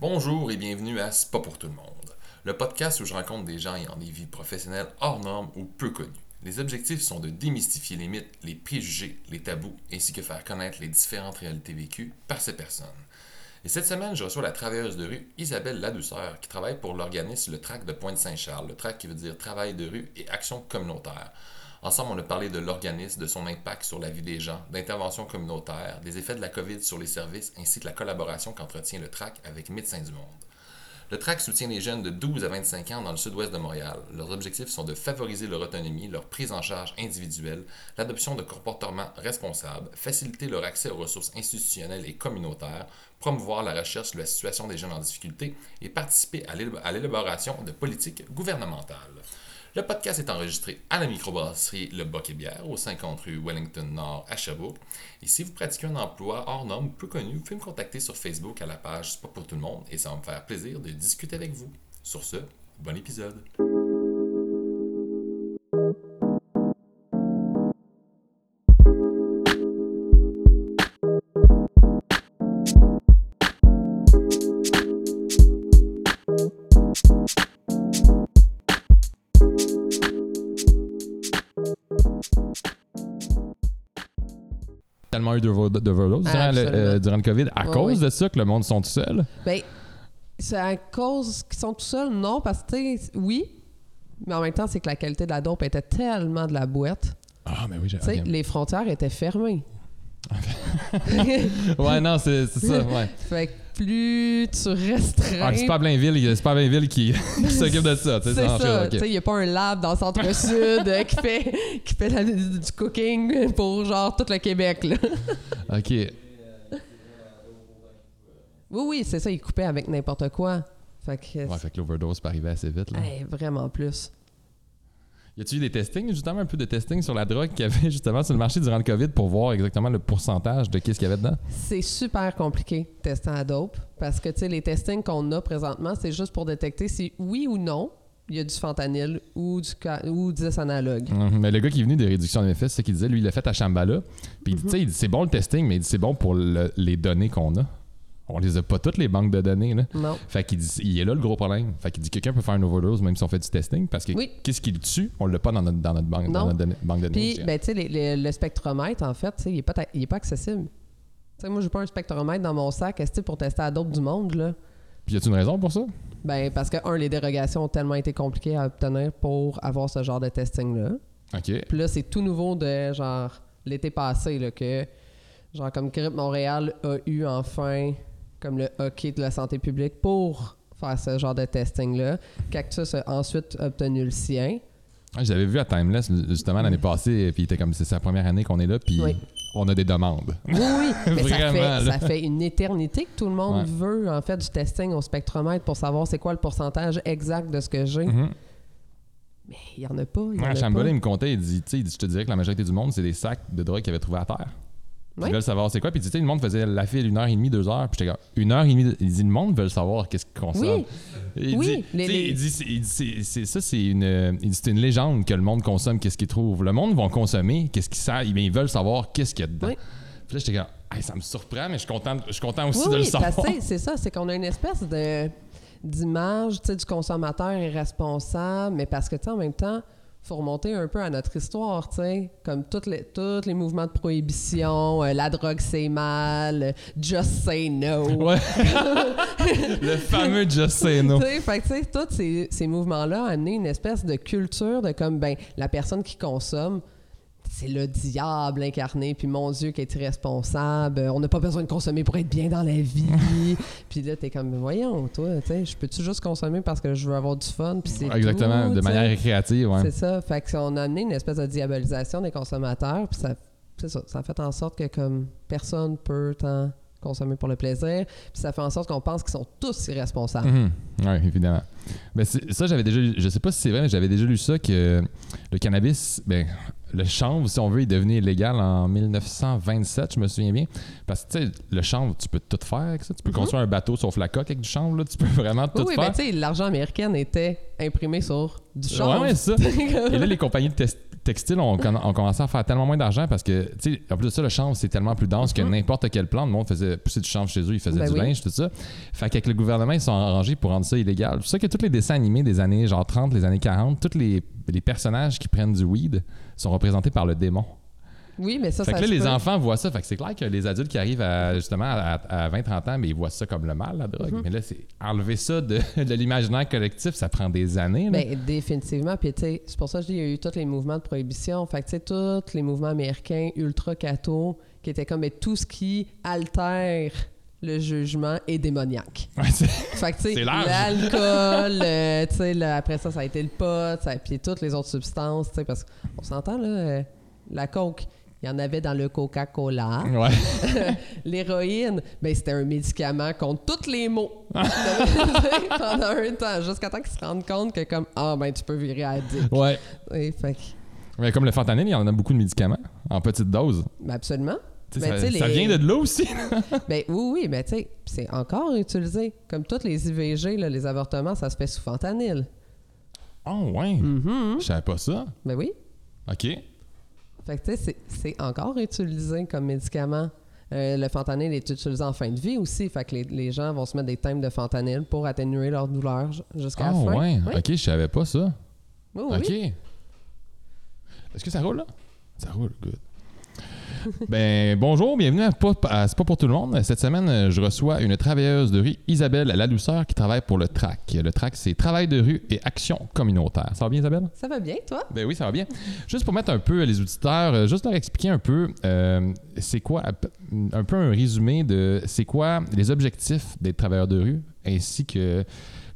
Bonjour et bienvenue à C'est pas pour tout le monde, le podcast où je rencontre des gens ayant des vies professionnelles hors normes ou peu connues. Les objectifs sont de démystifier les mythes, les préjugés, les tabous, ainsi que faire connaître les différentes réalités vécues par ces personnes. Et cette semaine, je reçois la travailleuse de rue Isabelle Ladouceur, qui travaille pour l'organisme Le TRAC de Pointe-Saint-Charles, le TRAC qui veut dire Travail de rue et Action communautaire. Ensemble, on a parlé de l'organisme, de son impact sur la vie des gens, d'interventions communautaires, des effets de la COVID sur les services, ainsi que la collaboration qu'entretient le TRAC avec Médecins du Monde. Le TRAC soutient les jeunes de 12 à 25 ans dans le sud-ouest de Montréal. Leurs objectifs sont de favoriser leur autonomie, leur prise en charge individuelle, l'adoption de comportements responsables, faciliter leur accès aux ressources institutionnelles et communautaires, promouvoir la recherche de la situation des jeunes en difficulté et participer à l'élaboration de politiques gouvernementales. Le podcast est enregistré à la microbrasserie Le Boc et Bière, au 50 rue Wellington Nord à Sherbrooke. Et si vous pratiquez un emploi hors norme peu connu, vous pouvez me contacter sur Facebook à la page C'est pas pour tout le monde et ça va me faire plaisir de discuter avec vous. Sur ce, bon épisode. Tellement eu d'overdose durant, le, euh, durant le COVID à cause de ça que le monde sont tout seuls? Ben, c'est à cause qu'ils sont tout seuls, non, parce que, oui, mais en même temps, c'est que la qualité de la dope était tellement de la boîte. Ah, mais oui, j'ai. Les frontières étaient fermées. ouais, non, c'est ça, ouais. fait que plus tu restreins. Ah, c'est pas Blainville, c'est pas Blainville qui, qui s'occupe de ça. C'est ça. Il n'y a pas un lab dans le centre-sud euh, qui fait, qui fait du cooking pour genre tout le Québec. Là. OK. Oui, oui, c'est ça. Ils coupaient avec n'importe quoi. Fait que, ouais, fait que l'overdose peut arriver assez vite. Là. vraiment plus. Y a-tu eu des testings, justement, un peu de testing sur la drogue qu'il y avait justement sur le marché durant le COVID pour voir exactement le pourcentage de qu'est-ce qu'il y avait dedans? C'est super compliqué, tester à dope, parce que, tu sais, les testings qu'on a présentement, c'est juste pour détecter si oui ou non il y a du fentanyl ou du ou des analogues. Mhm. mais le gars qui est venu de réduction d'effets, c'est ce qu'il disait. Lui, il l'a fait à Shambhala. Puis, tu sais, c'est bon le testing, mais c'est bon pour les données qu'on a on les a pas toutes les banques de données. Là. Non. Fait qu'il dit, il est là le gros problème. Fait qu'il dit quelqu'un peut faire une overdose même si on fait du testing parce que qu'est-ce qu'il tue, on l'a pas dans notre, dans notre banque, dans notre banque de données. Puis, ben, tu sais, le spectromètre, en fait, il est pas, il est pas accessible. Tu sais, moi, j'ai pas un spectromètre dans mon sac est pour tester à d'autres du monde, là? Puis, y a-tu une raison pour ça? Ben, parce que, un, les dérogations ont tellement été compliquées à obtenir pour avoir ce genre de testing-là. OK. Puis là, c'est tout nouveau de, genre, l'été passé, là, que, genre, comme Grippe Montréal a eu enfin comme le hockey de la santé publique pour faire ce genre de testing-là. Cactus a ensuite obtenu le sien. J'avais vu à Timeless justement l'année passée, puis comme c'est sa première année qu'on est là, puis on a des demandes. Oui, oui, mais ça, fait, ça, fait, une éternité que tout le monde veut en fait du testing au spectromètre pour savoir c'est quoi le pourcentage exact de ce que j'ai. Mm-hmm. Mais il n'y en a pas. Y il me comptait, il dit, il dit, je te dirais que la majorité du monde, c'est des sacs de drogue qu'il avait trouvé à terre. Ils veulent savoir c'est quoi? Puis tu sais, le monde faisait la file une heure et demie, deux heures. Puis j'étais comme, une heure et demie. Il dit, le monde veut savoir qu'est-ce qu'on consomme. Il oui. Dit, il dit, c'est, ça, c'est une, une légende que le monde consomme qu'est-ce qu'il trouve. Le monde va consommer qu'est-ce qu'ils savent. Mais ils veulent savoir qu'est-ce qu'il y a dedans. Puis là, j'étais comme, ça me surprend, mais je suis content, je suis content aussi de le savoir. c'est ça, c'est qu'on a une espèce de d'image du consommateur irresponsable, mais parce que, tu sais, en même temps, faut remonter un peu à notre histoire, tu sais, comme tous les, les mouvements de prohibition, euh, la drogue c'est mal, euh, just say no. Ouais. le fameux just say no. fait tu sais, tous ces, ces mouvements-là ont amené une espèce de culture de comme, ben, la personne qui consomme, c'est le diable incarné, puis mon Dieu qui est irresponsable, on n'a pas besoin de consommer pour être bien dans la vie. puis là, t'es comme, voyons, toi, tu sais, je peux-tu juste consommer parce que je veux avoir du fun, puis c'est Exactement, de manière récréative, ouais. C'est ça, fait qu'on a amené une espèce de diabolisation des consommateurs, puis ça, ça, ça fait en sorte que comme personne peut tant consommer pour le plaisir. Puis ça fait en sorte qu'on pense qu'ils sont tous irresponsables. Mhm. Oui, évidemment. Ben ça, j'avais déjà lu, je sais pas si c'est vrai, mais j'avais déjà lu ça que le cannabis, ben, le chanvre, si on veut, est devenu illégal en 1927, je me souviens bien. Parce que, tu sais, le chanvre, tu peux tout faire avec ça. Tu peux mhm. construire un bateau sauf la coque avec du chanvre, là. Tu peux vraiment tout faire. Oui, mais tu sais, l'argent américain était imprimé sur du chanvre. Oui, ça. Et là, les compagnies de textile ont commencé à faire tellement moins d'argent parce que, tu sais, en plus de ça, le chanvre, c'est tellement plus dense que n'importe quelle plante. Le monde faisait pousser du chanvre chez eux, ils faisaient Ben du oui. linge, tout ça. Fait qu'avec le gouvernement, ils sont arrangés pour rendre ça illégal. C'est ça que tous les dessins animés des années genre 30, les années 40, tous les, les personnages qui prennent du weed sont représentés par le démon. Oui, mais ça, Fait ça que là, les peut. enfants voient ça. Fait que c'est clair que les adultes qui arrivent à, justement à, 20-30 ans, mais ils voient ça comme le mal, la drogue. Mhm. Mais là, c'est enlever ça de, de l'imaginaire collectif, ça prend des années. là. Ben, définitivement. Puis, tu sais, c'est pour ça que je dis qu'il y a eu tous les mouvements de prohibition. Fait que, tu sais, tous les mouvements américains ultra-catho, qui étaient comme ben, tout ce qui altère le jugement est démoniaque. Ouais, c'est- Fait que, tu sais, l'alcool, euh, tu sais, après ça, ça a été le pot, ça, puis toutes les autres substances, tu sais, parce qu'on s'entend, là, euh, la coke, il y en avait dans le Coca-Cola. ouais. L'héroïne, ben, c'était un médicament contre tous les maux. Pendant un temps, jusqu'à temps qu'ils se rendent compte que, comme, ah, ben, tu peux virer addict. ouais. Et fait Mais comme le fentanyl, il y en a beaucoup de médicaments en petite dose. ben, absolument. Ben, ça, vient de là aussi. Ben oui, oui, mais tu sais, c'est encore utilisé. Comme toutes les IVG, là, les avortements, ça se fait sous fentanyl. Oh, ouais. Mhm. Je savais pas ça. Ben oui. OK. Fait que tu sais, c'est- c'est encore utilisé comme médicament. Euh, le fentanyl est utilisé en fin de vie aussi. Fait que les, les gens vont se mettre des thèmes de fentanyl pour atténuer leur douleur jusqu'à Ah, la fin. ouais. Oui, OK, je savais pas ça. oui, oui. OK. Est-ce que ça roule, là? Ça roule, good. Ben, bonjour, bienvenue à, à C'est pas pour tout le monde. Cette semaine, je reçois une travailleuse de rue, Isabelle Ladouceur, qui travaille pour le TRAC. Le TRAC, c'est Travail de rue et Action communautaire. Ça va bien, Isabelle? Ça va bien, toi? Ben oui, ça va bien. Juste pour mettre un peu les auditeurs, euh, juste leur expliquer un peu, euh, c'est quoi, un peu un résumé de c'est quoi les objectifs des travailleurs de rue, ainsi que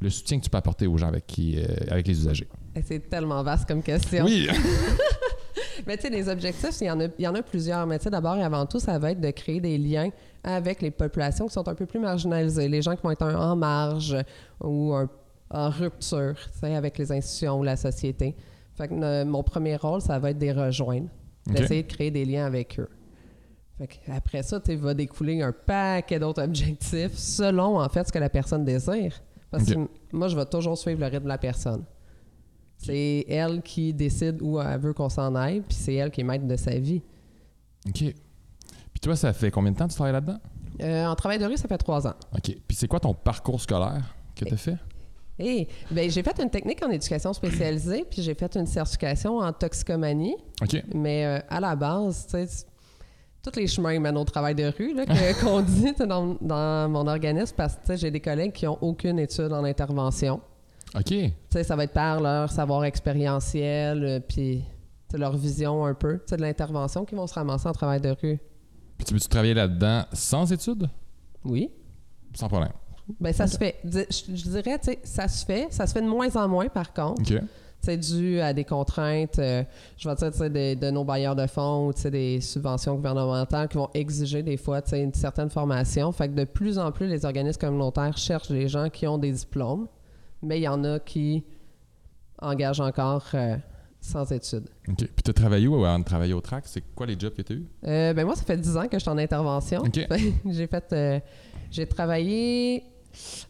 le soutien que tu peux apporter aux gens avec, qui, euh, avec les usagers. Eh, C'est tellement vaste comme question. Oui! Mais tu sais, les objectifs, il y, en a, il y en a plusieurs. Mais tu sais, d'abord et avant tout, ça va être de créer des liens avec les populations qui sont un peu plus marginalisées, les gens qui vont être un- en marge ou un- en rupture tu sais, avec les institutions ou la société. Fait que mon premier rôle, ça va être de les rejoindre, d'essayer de créer des liens avec eux. Fait que après ça, tu sais, va découler un paquet d'autres objectifs selon, en fait, ce que la personne désire. Parce que moi, je vais toujours suivre le rythme de la personne. C'est elle qui décide où elle veut qu'on s'en aille, puis c'est elle qui est maître de sa vie. OK. Puis toi, ça fait combien de temps que tu travailles là-dedans? Euh, en travail de rue, ça fait trois ans. OK. Puis c'est quoi ton parcours scolaire que tu as fait? Et ben, j'ai fait une technique en éducation spécialisée, puis j'ai fait une certification en toxicomanie. OK. Mais euh, à la base, tu sais, tous les chemins mènent au travail de rue, qu'on dit dans, dans mon organisme, parce que j'ai des collègues qui n'ont aucune étude en intervention. OK. Tu sais, ça va être par leur savoir expérientiel, euh, puis leur vision un peu, de l'intervention qui vont se ramasser en travail de rue. Puis tu veux-tu travailler là-dedans sans études? Oui. Sans problème. Ben ça se fait. Je, je dirais, tu sais, ça se fait. Ça se fait de moins en moins, par contre. OK. C'est dû à des contraintes, euh, je vais dire, de, de nos bailleurs de fonds ou des subventions gouvernementales qui vont exiger des fois une certaine formation. Fait que de plus en plus, les organismes communautaires cherchent des gens qui ont des diplômes, mais il y en a qui engagent encore euh, sans études. OK. Puis tu as travaillé où avant de travailler au TRAC? C'est quoi les jobs que tu as eu? Euh, ben moi, ça fait 10 ans que je suis en intervention. OK. j'ai fait, euh, j'ai travaillé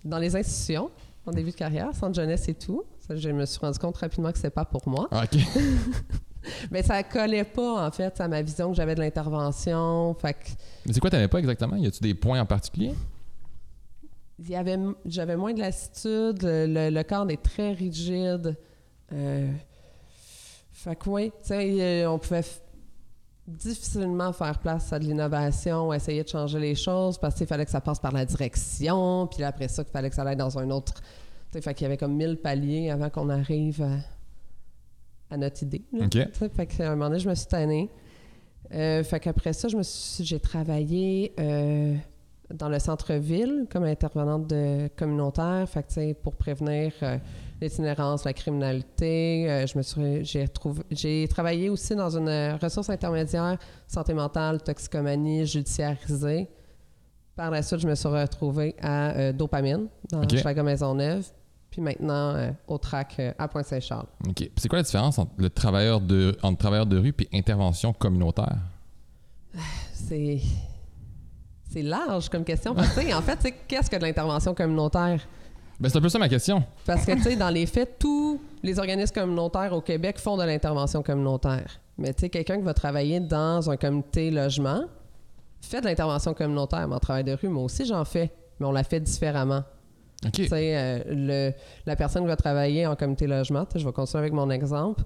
dans les institutions en début de carrière, centre jeunesse et tout. Ça, je me suis rendu compte rapidement que c'est pas pour moi. Ah, OK. Mais ça collait pas en fait à ma vision que j'avais de l'intervention. Fait que Mais c'est quoi tu n'avais pas exactement? Y a-tu des points en particulier? Il y avait, j'avais moins de lassitude. Le, le- cadre est très rigide. Euh, fait que oui, tu sais, euh, on pouvait difficilement faire place à de l'innovation, essayer de changer les choses parce qu'il fallait que ça passe par la direction, puis après ça, il fallait que ça aille dans un autre. Fait qu'il y avait comme mille paliers avant qu'on arrive à, à notre idée. là. OK. Tu sais, fait qu'à un moment donné, je me suis tannée. Euh, fait qu'après ça, je me suis, j'ai travaillé euh, dans le centre-ville comme intervenante de communautaire, fait que, pour prévenir euh, l'itinérance, la criminalité. Euh, je me suis, j'ai, trouvé, j'ai travaillé aussi dans une euh, ressource intermédiaire, santé mentale, toxicomanie, judiciarisée. Par la suite, je me suis retrouvée à euh, Dopamine, dans OK. Schlager Maisonneuve. Puis maintenant, au TRAC à Pointe-Saint-Charles. OK. Puis c'est quoi la différence entre le travailleur de, entre travailleur de rue et intervention communautaire? C'est. C'est large comme question. Parce que, en fait, qu'est-ce que de l'intervention communautaire? Ben, c'est un peu ça ma question. Parce que, tu sais, dans les faits, tous les organismes communautaires au Québec font de l'intervention communautaire. Mais tu sais, quelqu'un qui va travailler dans un comité logement fait de l'intervention communautaire. Mon travail de rue, moi aussi, j'en fais, mais on la fait différemment. OK. Tu sais, euh, la personne qui va travailler en comité logement, je vais continuer avec mon exemple,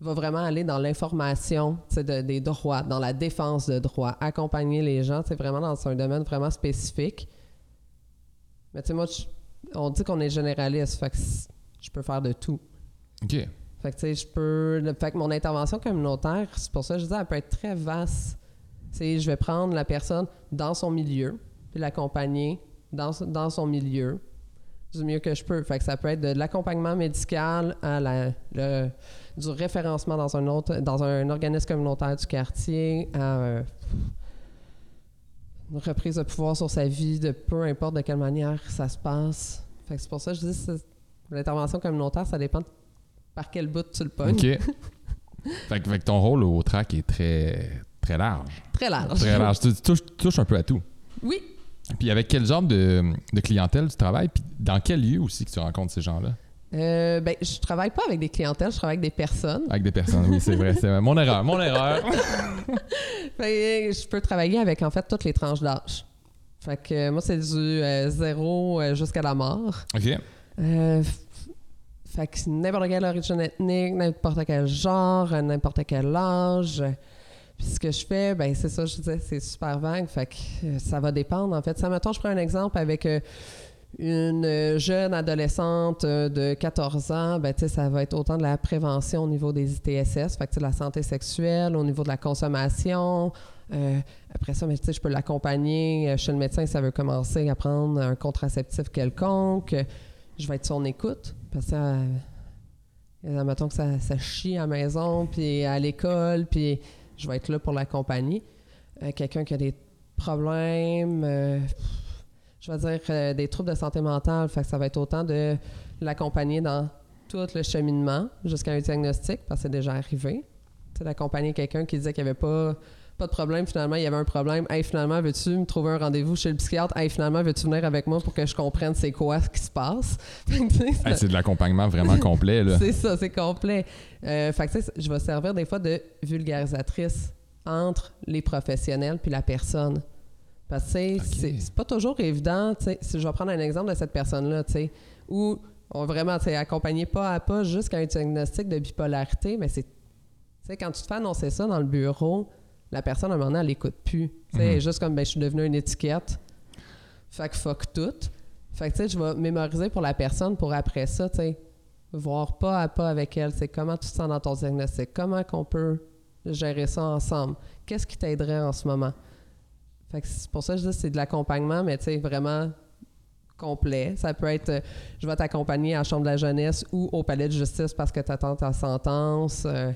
va vraiment aller dans l'information de- des droits, dans la défense de droits, accompagner les gens, c'est vraiment dans un domaine vraiment spécifique. Mais tu sais, moi, je- on dit qu'on est généraliste, fait que je peux faire de tout. OK. Fait que, tu sais, je peux. Fait que mon intervention communautaire, c'est pour ça que je dis, elle peut être très vaste. C'est, je vais prendre la personne dans son milieu, puis l'accompagner dans, dans son milieu du mieux que je peux. Fait que ça peut être de l'accompagnement médical à la, le- du référencement dans un autre, dans un organisme communautaire du quartier, à euh, une reprise de pouvoir sur sa vie, de peu importe de quelle manière ça se passe. Fait que c'est pour ça que je dis, l'intervention communautaire, ça dépend par quel bout tu le pognes. OK. fait, que- fait que ton rôle au track est très, très large. Très large. Très large. Tu, tu touches, tu touches un peu à tout. Oui. Puis avec quel genre de, de clientèle tu travailles? Puis dans quel lieu aussi que tu rencontres ces gens-là? Euh, ben, je travaille pas avec des clientèles, je travaille avec des personnes. Avec des personnes, oui, c'est vrai. C'est mon erreur, mon erreur. Fait je peux travailler avec en fait toutes les tranches d'âge. Fait que moi, c'est du euh, zéro euh, jusqu'à la mort. OK. Euh, fait que n'importe quelle origine ethnique, n'importe quel genre, n'importe quel âge. Puis ce que je fais, ben c'est ça, je disais, c'est super vague. Fait que ça va dépendre. En fait, ça, mettons, je prends un exemple avec une jeune adolescente de 14 ans, ben, ça va être autant de la prévention au niveau des ITSS, de la santé sexuelle, au niveau de la consommation. Euh, après ça, je peux l'accompagner euh, chez le médecin si ça veut commencer à prendre un contraceptif quelconque. Je vais être son écoute, parce que, euh, euh, que ça, chie à la maison, puis à l'école, puis je vais être là pour l'accompagner. Quelqu'un qui a des problèmes, je vais dire euh, des troubles de santé mentale, fait que ça va être autant de l'accompagner dans tout le cheminement jusqu'à un diagnostic, parce que c'est déjà arrivé. D'accompagner quelqu'un qui disait qu'il n'y avait pas, pas de problème, finalement, il y avait un problème. Hey, finalement, veux-tu me trouver un rendez-vous chez le psychiatre? Hey, finalement, veux-tu venir avec moi pour que je comprenne c'est quoi ce qui se passe? Hey, c'est de l'accompagnement vraiment complet, là. c'est ça, c'est complet. Euh, fait que, je vais servir des fois de vulgarisatrice entre les professionnels puis la personne. Parce que c'est c'est pas toujours évident. tu sais, Si je vais prendre un exemple de cette personne-là, tu sais, où on va vraiment accompagner pas à pas jusqu'à un diagnostic de bipolarité, mais c'est. Tu sais, quand tu te fais annoncer ça dans le bureau, la personne, à un moment donné, elle écoute plus. Tu sais, elle est Mhm. juste comme, ben, je suis devenue une étiquette. Fait que fuck tout. Fait que, tu sais, je vais mémoriser pour la personne pour après ça, tu sais, voir pas à pas avec elle, c'est comment tu te sens dans ton diagnostic, comment qu'on peut gérer ça ensemble, qu'est-ce qui t'aiderait en ce moment? Fait que pour ça je dis que c'est de l'accompagnement, mais tu sais, vraiment complet. Ça peut être, euh, je vais t'accompagner à la Chambre de la jeunesse ou au palais de justice parce que tu attends ta sentence. Euh,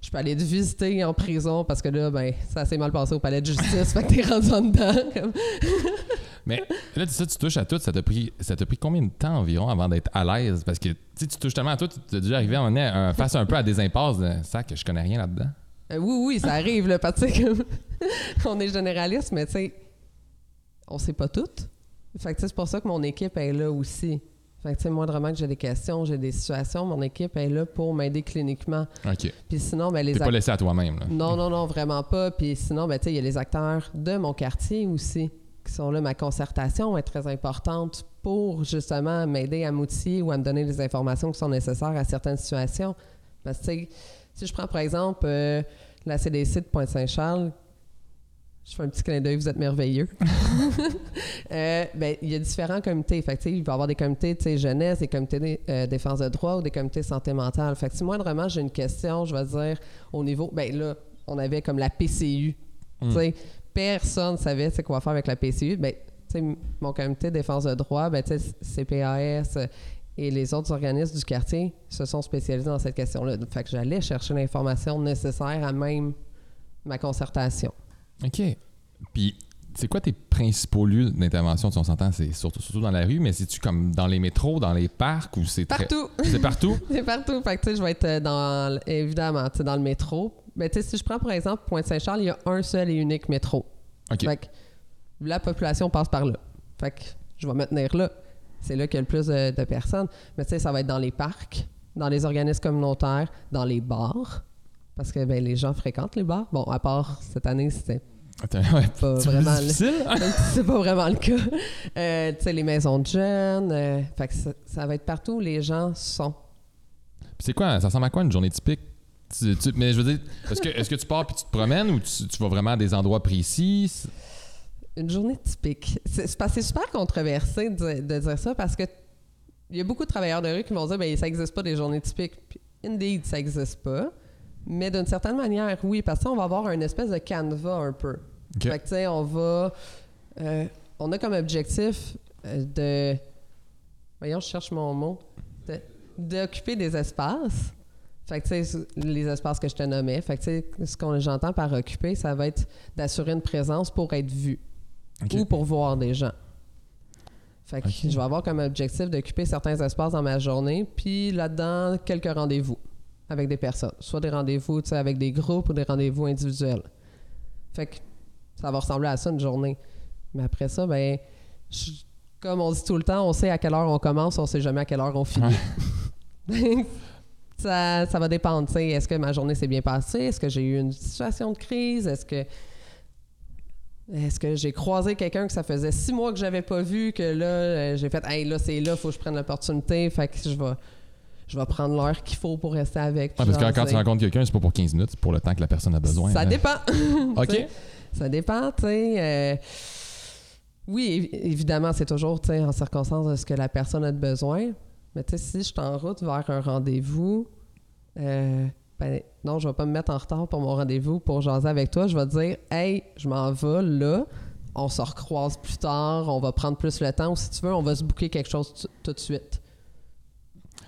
je peux aller te visiter en prison parce que là, ben, ça s'est mal passé au palais de justice, fait que t'es rendu en dedans. Mais là, tu sais, tu touches à tout. Ça t'a pris, pris combien de temps environ avant d'être à l'aise? Parce que tu touches tellement à tout, tu es déjà arrivé à un face un peu à des impasses de ça que je connais rien là-dedans. Euh, oui, oui, ça arrive, là, parce que comme, on est généraliste, mais tu sais, on sait pas tout. Fait que c'est pour ça que mon équipe est là aussi. Fait que tu sais, moi, vraiment que j'ai des questions, j'ai des situations, mon équipe est là pour m'aider cliniquement. OK. Puis sinon, ben, les T'es pas laissé à toi-même, là. Non, non, non, vraiment pas. Puis sinon, ben, tu sais, il y a les acteurs de mon quartier aussi qui sont là. Ma concertation est très importante pour justement m'aider à m'outiller ou à me donner les informations qui sont nécessaires à certaines situations. Parce que, tu sais, si je prends par exemple euh, la CDC de Pointe-Saint-Charles, je fais un petit clin d'œil, vous êtes merveilleux. Euh, ben, il y a différents comités. Fait que, il va y avoir des comités jeunesse, des comités de euh, défense de droit ou des comités santé mentale. Fait que si moi, vraiment, j'ai une question, je vais dire au niveau. Ben là, on avait comme la PCU. Mm. Tu sais, personne savait c'est quoi faire avec la PCU. Ben, tu sais, mon comité de défense de droit, ben, tu sais, CPAS et les autres organismes du quartier se sont spécialisés dans cette question-là. Fait que j'allais chercher l'information nécessaire à même ma concertation. OK. Puis, c'est quoi tes principaux lieux d'intervention? Tu on s'entend, c'est surtout, surtout dans la rue, mais c'est-tu comme dans les métros, dans les parcs ou c'est très... Partout! C'est partout? C'est partout. Fait que, tu sais, je vais être euh, dans, évidemment, tu sais, dans le métro. Mais tu sais, si je prends, par exemple, Pointe-Saint-Charles, il y a un seul et unique métro. OK. Fait que la population passe par là. Fait que je vais me tenir là. C'est là qu'il y a le plus de, de personnes. Mais tu sais, ça va être dans les parcs. dans les organismes communautaires, dans les bars, parce que ben, les gens fréquentent les bars. Bon, à part cette année, c'était Attends, ouais, pas c'est vraiment pas vraiment le cas. Euh, tu sais, les maisons de jeunes, euh, fait que ça, ça va être partout où les gens sont. C'est quoi, ça ressemble à quoi une journée typique? Tu- tu- mais je veux dire, est-ce que, est-ce que tu pars puis tu te promènes ou tu, tu vas vraiment à des endroits précis? Une journée typique. C'est c'est parce que c'est super controversé de, de dire ça parce que il y a beaucoup de travailleurs de rue qui vont dire ben ça n'existe pas des journées typiques. Puis, indeed, ça n'existe pas. Mais d'une certaine manière, oui, parce qu'on va avoir une espèce de canevas un peu. Fait que, tu sais, on va. euh, on a comme objectif euh, de. Voyons, je cherche mon mot. de- D'occuper des espaces. Fait que, tu sais, les espaces que je te nommais. Fait que, tu sais, ce que j'entends par occuper, ça va être d'assurer une présence pour être vu Ou pour voir des gens. Fait que je vais avoir comme objectif d'occuper certains espaces dans ma journée, puis là-dedans, quelques rendez-vous avec des personnes. Soit des rendez-vous avec des groupes ou des rendez-vous individuels. Fait que ça va ressembler à ça une journée. Mais après ça, ben, je- comme on dit tout le temps, on sait à quelle heure on commence, on sait jamais à quelle heure on finit. ça, ça va dépendre. Est-ce que ma journée s'est bien passée? Est-ce que j'ai eu une situation de crise? Est-ce que est-ce que j'ai croisé quelqu'un que ça faisait six mois que j'avais pas vu, que là, euh, j'ai fait, hey, là, c'est là, faut que je prenne l'opportunité, fait que je vais, je vais prendre l'heure qu'il faut pour rester avec. Ah, parce que quand tu rencontres quelqu'un, c'est pas pour 15 minutes, c'est pour le temps que la personne a besoin. Ça hein. dépend. OK. Ça dépend, tu sais. euh, oui, évi- évidemment, c'est toujours, en circonstance de ce que la personne a de besoin. Mais tu sais, si je suis en route vers un rendez-vous, euh, ben non, je vais pas me mettre en retard pour mon rendez-vous pour jaser avec toi. Je vais te dire, hey, je m'en vais là. On se recroise plus tard, on va prendre plus le temps. Ou si tu veux, on va se booker quelque chose tout de suite.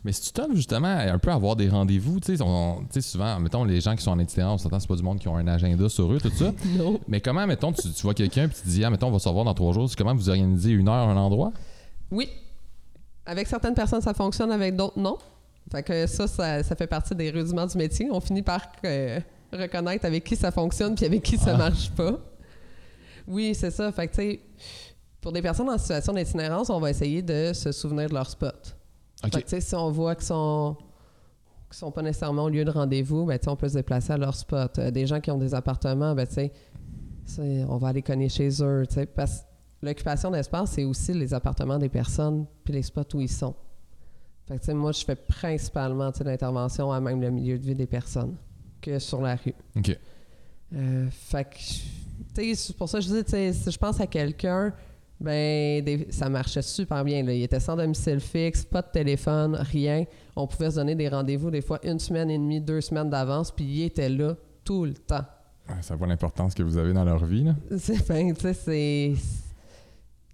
Mais si tu t'offres justement un peu à avoir des rendez-vous, tu sais, souvent, mettons, les gens qui sont en itinérance, on s'entend, c'est pas du monde qui ont un agenda sur eux, tout ça. Non. Mais comment, mettons, tu, tu vois quelqu'un puis tu te dis, ah, mettons, on va se revoir dans trois jours, comment vous organisez une heure, un endroit? Oui. Avec certaines personnes, ça fonctionne, avec d'autres, non. Fait que ça, ça, ça fait partie des rudiments du métier. On finit par euh, reconnaître avec qui ça fonctionne puis avec qui ça Ah. marche pas. Oui, c'est ça. Fait que, tu sais, pour des personnes en situation d'itinérance, on va essayer de se souvenir de leur spot. Fait que, tu sais, si on voit qu'ils sont qui sont pas nécessairement au lieu de rendez-vous, ben, tu sais, on peut se déplacer à leur spot. Euh, des gens qui ont des appartements, ben, tu sais, c'est- on va aller cogner chez eux, tu sais, parce que l'occupation d'espace, c'est aussi les appartements des personnes puis les spots où ils sont. Fait que, moi, je fais principalement, l'intervention à même le milieu de vie des personnes que sur la rue. OK. Euh, fait que, tu sais, c'est pour ça que je dis, si je pense à quelqu'un, ben, des- ça marchait super bien. Là. Il était sans domicile fixe, pas de téléphone, rien. On pouvait se donner des rendez-vous des fois une semaine et demie, deux semaines d'avance, puis il était là tout le temps. Ça voit l'importance que vous avez dans leur vie, là. C'est, ben, tu sais, c'est.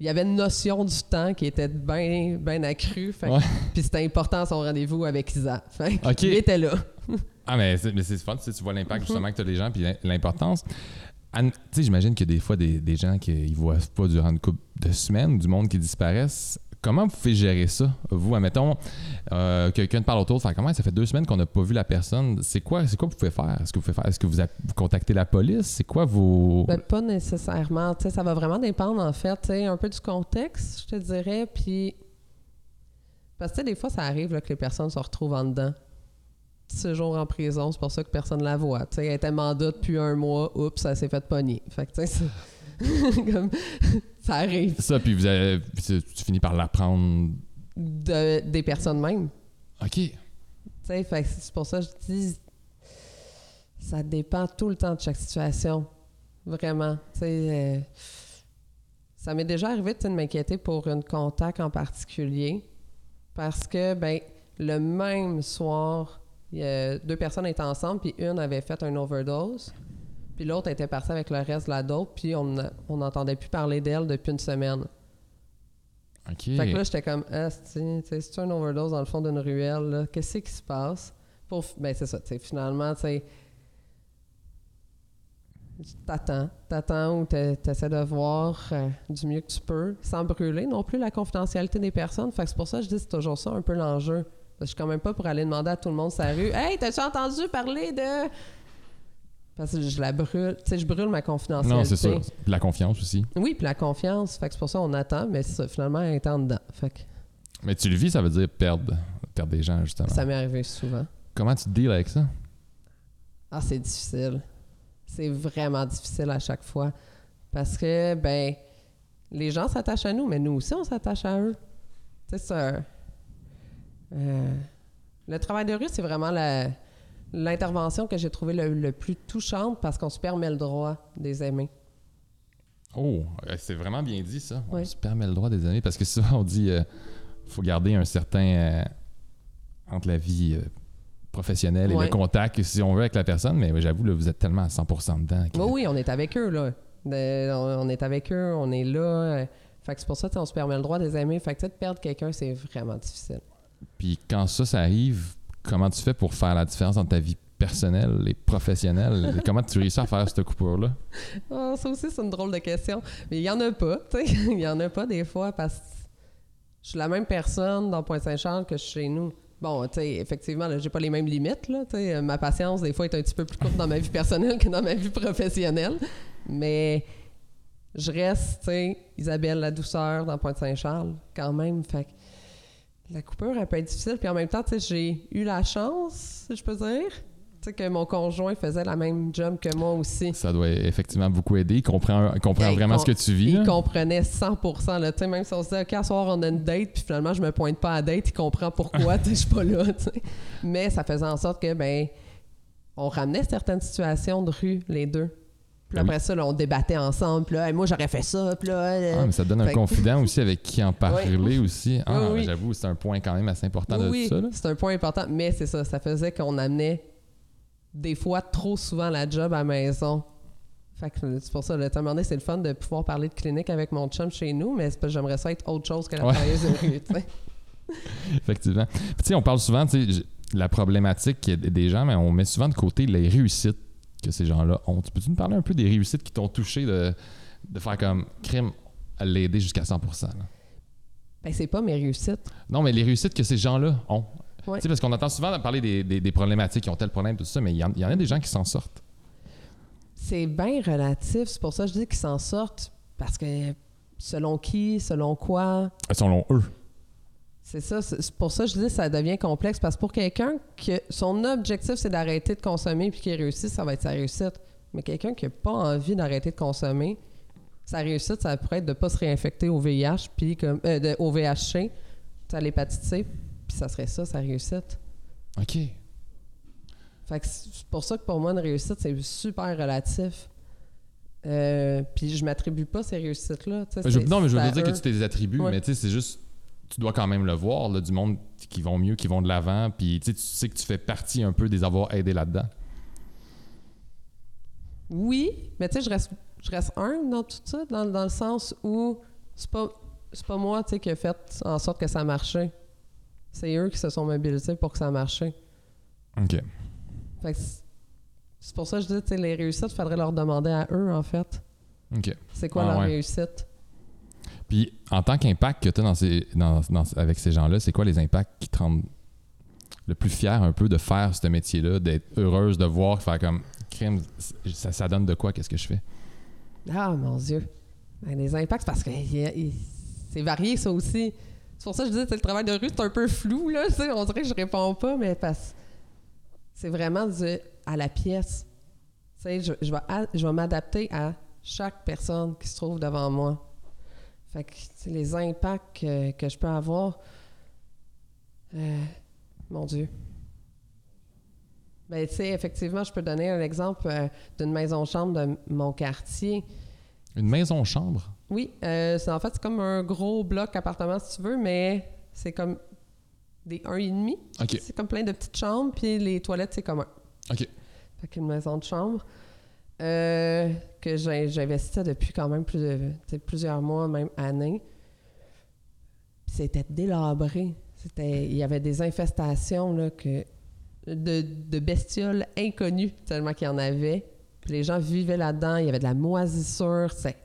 Il y avait une notion du temps qui était bien ben accrue. Fait que- Ouais. Puis c'était important son rendez-vous avec Isa. Fait que. Il était là. Ah, mais c'est, mais c'est fun, tu sais, tu vois l'impact justement que tu as les gens puis l'im- l'importance. Anne, Tu sais, j'imagine qu'il y a des fois des, des gens qui ne voient pas durant une couple de semaines, du monde qui disparaissent. Comment vous pouvez gérer ça? Vous, admettons, euh, quelqu'un parle autour, fait comment? Ça fait deux semaines qu'on n'a pas vu la personne. C'est quoi, c'est quoi vous pouvez faire? Que vous pouvez faire? Est-ce que vous, contactez la police? C'est quoi vos. Ben, pas nécessairement. Ça va vraiment dépendre, en fait, un peu du contexte, je te dirais. Puis. Parce que, des fois, ça arrive que les personnes se retrouvent en dedans. Ce jour en prison, c'est pour ça que personne la voit. Tu sais, elle était mandat depuis un mois, oups, ça s'est fait pogner. Fait comme- ça arrive. Ça, puis vous avez- tu, tu finis par l'apprendre. De, des personnes même. OK. Tu sais, c'est pour ça que je dis, ça dépend tout le temps de chaque situation. Vraiment. Tu sais, euh, ça m'est déjà arrivé de m'inquiéter pour une contact en particulier parce que, ben, le même soir, il y a deux personnes étaient ensemble, puis une avait fait un overdose, puis l'autre était partie avec le reste de la dope, puis on n'entendait plus parler d'elle depuis une semaine. OK. Fait que là, j'étais comme, ah, c'est un overdose dans le fond d'une ruelle. Qu'est-ce qui se passe? Pour, ben, c'est ça, tu sais, finalement, tu sais, t'attends, t'attends ou t'e- t'essaies de voir euh, du mieux que tu peux, sans brûler non plus la confidentialité des personnes. Fait que c'est pour ça que je dis que c'est toujours ça un peu l'enjeu. Je suis quand même pas pour aller demander à tout le monde sa rue, hey, t'as-tu entendu parler de. Parce que je la brûle, tu sais, je brûle ma confidentialité. non, c'est ça. Puis La confiance aussi. Oui, puis la confiance. Fait que c'est pour ça qu'on attend, mais ça, finalement, elle est en dedans. Fait que. Mais tu le vis, ça veut dire perdre. perdre des gens, justement. Ça m'est arrivé souvent. Comment tu te deals avec ça? Ah, c'est difficile. C'est vraiment difficile à chaque fois. Parce que, ben, les gens s'attachent à nous, mais nous aussi, on s'attache à eux. Tu sais, ça. euh, le travail de rue, c'est vraiment la- l'intervention que j'ai trouvée le, le plus touchante parce qu'on se permet le droit des aimer. Oh, euh, c'est vraiment bien dit, ça. On se permet le droit des années parce que souvent, on dit euh, faut garder un certain. euh, entre la vie euh, professionnelle et le contact, si on veut, avec la personne. Mais j'avoue, là, vous êtes tellement à 100% dedans. que- Oui, oui, on est avec eux, là. De- on, on est avec eux, on est là. fait que c'est pour ça qu'on se permet le droit des aimer. Fait que de perdre quelqu'un, c'est vraiment difficile. Puis quand ça, ça arrive, comment tu fais pour faire la différence entre ta vie personnelle et professionnelle? Et comment tu réussis à faire cette coupure-là? Ah, ça aussi, c'est une drôle de question. Mais il y en a pas, tu sais. Il y en a pas des fois parce que je suis la même personne dans Pointe-Saint-Charles que je suis chez nous. Bon, tu sais, effectivement, là, j'ai pas les mêmes limites, là. Tu sais, ma patience, des fois, est un petit peu plus courte dans ma vie personnelle que dans ma vie professionnelle. Mais je reste, tu sais, Isabelle la douceur dans Pointe-Saint-Charles, quand même. Fait que la coupure, elle peut être difficile. Puis en même temps, tu sais, j'ai eu la chance, si je peux dire, tu sais, que mon conjoint faisait la même job que moi aussi. Ça doit effectivement beaucoup aider. Il comprend, il comprend Il vraiment com- ce que tu vis. Il là. comprenait 100%. Là, Tu sais, même si on se dit, OK, à soir, on a une date, puis finalement, je me pointe pas à date, il comprend pourquoi je suis pas là. Mais ça faisait en sorte que, ben, on ramenait certaines situations de rue, les deux. Puis Ah oui. après ça, là, on débattait ensemble. Puis là, Hey, moi, j'aurais fait ça. Puis là, euh, Ah, mais ça donne un que- confident aussi avec qui en parler aussi. Ah, Oui. J'avoue, c'est un point quand même assez important de tout ça. c'est un point important. Mais c'est ça, ça faisait qu'on amenait des fois trop souvent la job à la maison. Fait que c'est pour ça, le temps donné, c'est le fun de pouvoir parler de clinique avec mon chum chez nous, mais j'aimerais ça être autre chose que la Ouais. travailleuse de rue, tu sais. Effectivement. Puis, tu sais, on parle souvent, tu sais, la problématique des gens, mais on met souvent de côté les réussites que ces gens-là ont. Tu peux-tu nous parler un peu des réussites qui t'ont touché de, de faire comme crime à l'aider jusqu'à 100%? là? Ben, c'est pas mes réussites. Non, mais les réussites que ces gens-là ont. Ouais. Tu sais, parce qu'on entend souvent parler des, des- des problématiques, qui ont tel problème, tout ça, mais il y, y en a des gens qui s'en sortent. C'est bien relatif. C'est pour ça que je dis qu'ils s'en sortent. Parce que selon qui, selon quoi, Selon eux. C'est ça. C'est pour ça que je dis que ça devient complexe. Parce que pour quelqu'un que son objectif, c'est d'arrêter de consommer puis qui réussit, ça va être sa réussite. Mais quelqu'un qui n'a pas envie d'arrêter de consommer, sa réussite, ça pourrait être de ne pas se réinfecter au VIH, puis comme, euh, de- au VHC, à l'hépatite C, puis ça serait ça, sa réussite. OK. Fait que c'est pour ça que pour moi, une réussite, c'est super relatif. Euh, puis je m'attribue pas ces réussites-là. non, mais je veux dire que tu t'es des attributs, Ouais. mais tu sais, c'est juste. Tu dois quand même le voir, là, du monde qui vont mieux, qui vont de l'avant, puis tu sais, que tu fais partie un peu des avoir aidés là-dedans. Oui, mais tu sais, je reste, je reste un dans tout ça, dans, dans le sens où c'est pas, pas moi qui a fait en sorte que ça marchait. C'est eux qui se sont mobilisés pour que ça marche. OK. Fait c'est pour ça que je dis, les réussites, il faudrait leur demander à eux, en fait. OK. C'est quoi Ah, leur ouais. réussite? Puis, en tant qu'impact que tu as dans ces, dans, avec ces gens-là, c'est quoi les impacts qui te rendent le plus fier un peu de faire ce métier-là, d'être heureuse de voir, faire comme crime, ça, donne de quoi, qu'est-ce que je fais? Ah, mon Dieu. Ben, les impacts, parce que c'est varié, ça aussi. C'est pour ça que je dis, tu sais, le travail de rue, c'est un peu flou, là. On dirait que je réponds pas, mais parce c'est vraiment du, à la pièce. Je, vais, je vais m'adapter à chaque personne qui se trouve devant moi. Fait que les impacts que, que je peux avoir, euh, mon Dieu. Ben, tu sais, effectivement, je peux donner un exemple euh, d'une maison-chambre de mon quartier. Une maison-chambre? Oui, euh, c'est en fait c'est comme un gros bloc appartement si tu veux, mais c'est comme des un et demi. OK. C'est comme plein de petites chambres, puis les toilettes c'est comme un. OK. Fait qu'une maison de chambre euh, que j'investissais depuis quand même plus de, plusieurs mois, même années. C'était délabré. C'était, il y avait des infestations là, que, de, de bestioles inconnues, tellement qu'il y en avait. Puis les gens vivaient là-dedans, il y avait de la moisissure, c'est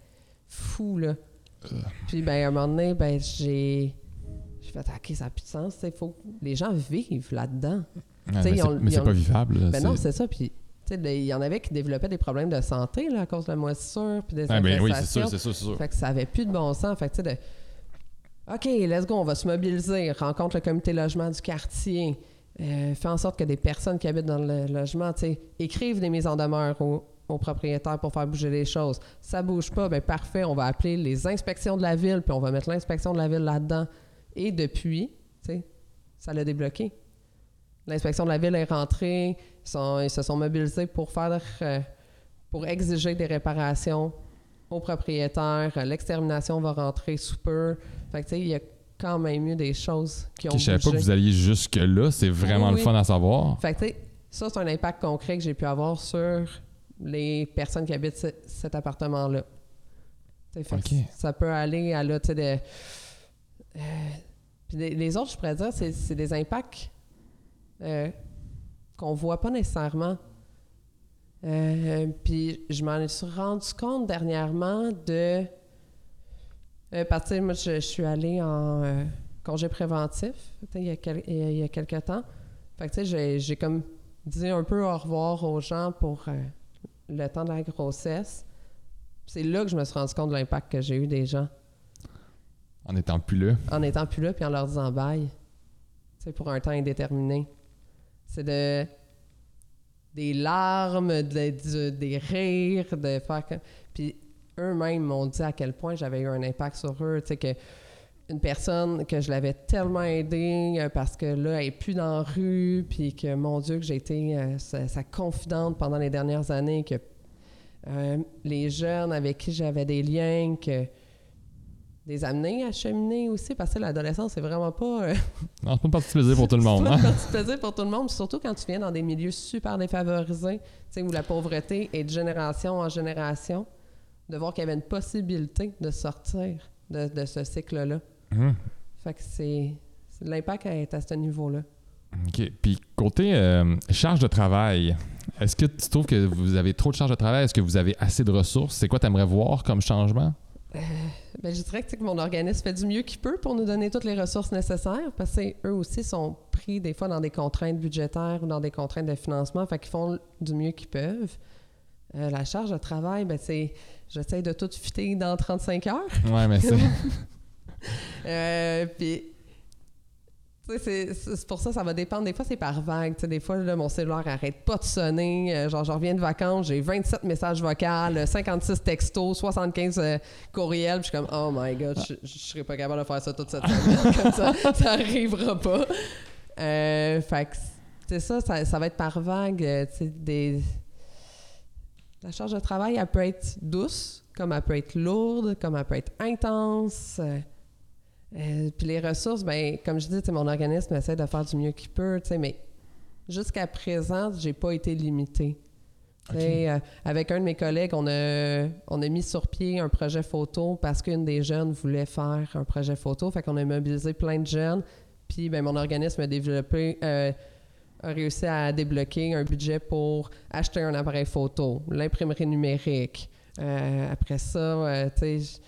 fou, là. Puis, ben, à un moment donné, ben, j'ai... J'ai fait, OK, ça n'a plus de sens. Faut que les gens vivent là-dedans. Ouais, mais c'est- ont- mais ils c'est ont- pas vivable. là, Ben non, c'est- ça. Puis, il y en avait qui développaient des problèmes de santé là, à cause de la moisissure puis des Ah, ben oui, c'est sûr, c'est sûr, c'est sûr. Fait que ça avait plus de bon sens. Fait que, de- OK, let's go, on va se mobiliser, rencontre le comité logement du quartier, euh, fait en sorte que des personnes qui habitent dans le logement, écrivent des mises en demeure aux, aux propriétaires pour faire bouger les choses. Ça bouge pas, ben parfait, on va appeler les inspections de la ville, puis on va mettre l'inspection de la ville là-dedans. Et depuis, ça l'a débloqué. L'inspection de la ville est rentrée, sont- ils se sont mobilisés pour faire, euh, pour exiger des réparations aux propriétaires. Euh, L'extermination va rentrer sous peu. Fait que tu sais, il y a quand même eu des choses qui ont je savais pas que vous alliez jusque-là. C'est vraiment Oui, le fun à savoir. Fait que, tu sais, ça, c'est un impact concret que j'ai pu avoir sur les personnes qui habitent ce- cet appartement-là. Tu sais, fait que Ok. Ça peut aller à là, tu sais, de. euh, puis les, les autres, je pourrais dire, c'est c'est des impacts euh, qu'on voit pas nécessairement. Euh, puis je m'en suis rendu compte dernièrement de. Euh, parce que moi, je, je suis allée en euh, congé préventif il y, a quel- il y a- il y a quelques temps. Fait que tu sais, j'ai- comme dit un peu au revoir aux gens pour euh, le temps de la grossesse. C'est là que je me suis rendu compte de l'impact que j'ai eu des gens En étant plus là. en étant plus là puis en leur disant bye. Tu sais, pour un temps indéterminé. C'est de. des larmes, de- de- des rires, de faire. que- Puis eux-mêmes m'ont dit à quel point j'avais eu un impact sur eux. Tu sais, que une personne que je l'avais tellement aidée euh, parce que là, elle n'est plus dans la rue, puis que mon Dieu, que j'ai été euh, sa, sa confidente pendant les dernières années, que euh, les jeunes avec qui j'avais des liens, que des amener à cheminer aussi, parce que l'adolescence, c'est vraiment pas. euh, Non, c'est pas une partie de plaisir pour tout le c'est monde. pas Hein? une partie de plaisir pour tout le monde, surtout quand tu viens dans des milieux super défavorisés, où la pauvreté est de génération en génération, de voir qu'il y avait une possibilité de sortir de, de ce cycle-là. Hum. Fait que c'est. c'est- L'impact est à ce niveau-là. OK. Puis côté euh, charge de travail, est-ce que tu trouves que vous avez trop de charge de travail? Est-ce que vous avez assez de ressources? C'est quoi tu aimerais voir comme changement? Ben, je dirais que, que mon organisme fait du mieux qu'il peut pour nous donner toutes les ressources nécessaires parce que eux aussi sont pris des fois dans des contraintes budgétaires ou dans des contraintes de financement, fait qu'ils font du mieux qu'ils peuvent. Euh, la charge de travail, ben c'est j'essaie de tout fitter dans 35 heures. Ouais, mais c'est. Euh, puis, c'est- pour ça, ça va dépendre. Des fois, c'est par vague. Des fois, là, mon cellulaire arrête pas de sonner. Euh, genre, je reviens de vacances, j'ai 27 messages vocaux, euh, 56 textos, 75 euh, courriels. Je suis comme, oh my god, je, serais pas capable de faire ça toute cette semaine. comme ça, ça arrivera pas. Euh, fait que, c'est ça, ça, ça va être par vague. des... La charge de travail, elle peut être douce, comme elle peut être lourde, comme elle peut être intense. Euh, puis les ressources, ben, comme je dis, mon organisme essaie de faire du mieux qu'il peut, tu sais, mais jusqu'à présent, j'ai pas été limitée. Sais, euh, avec un de mes collègues, on a, on a mis sur pied un projet photo parce qu'une des jeunes voulait faire un projet photo. Fait qu'on a mobilisé plein de jeunes. Puis ben, mon organisme a développé, euh, a réussi à débloquer un budget pour acheter un appareil photo, l'imprimerie numérique. Euh, après ça, tu sais,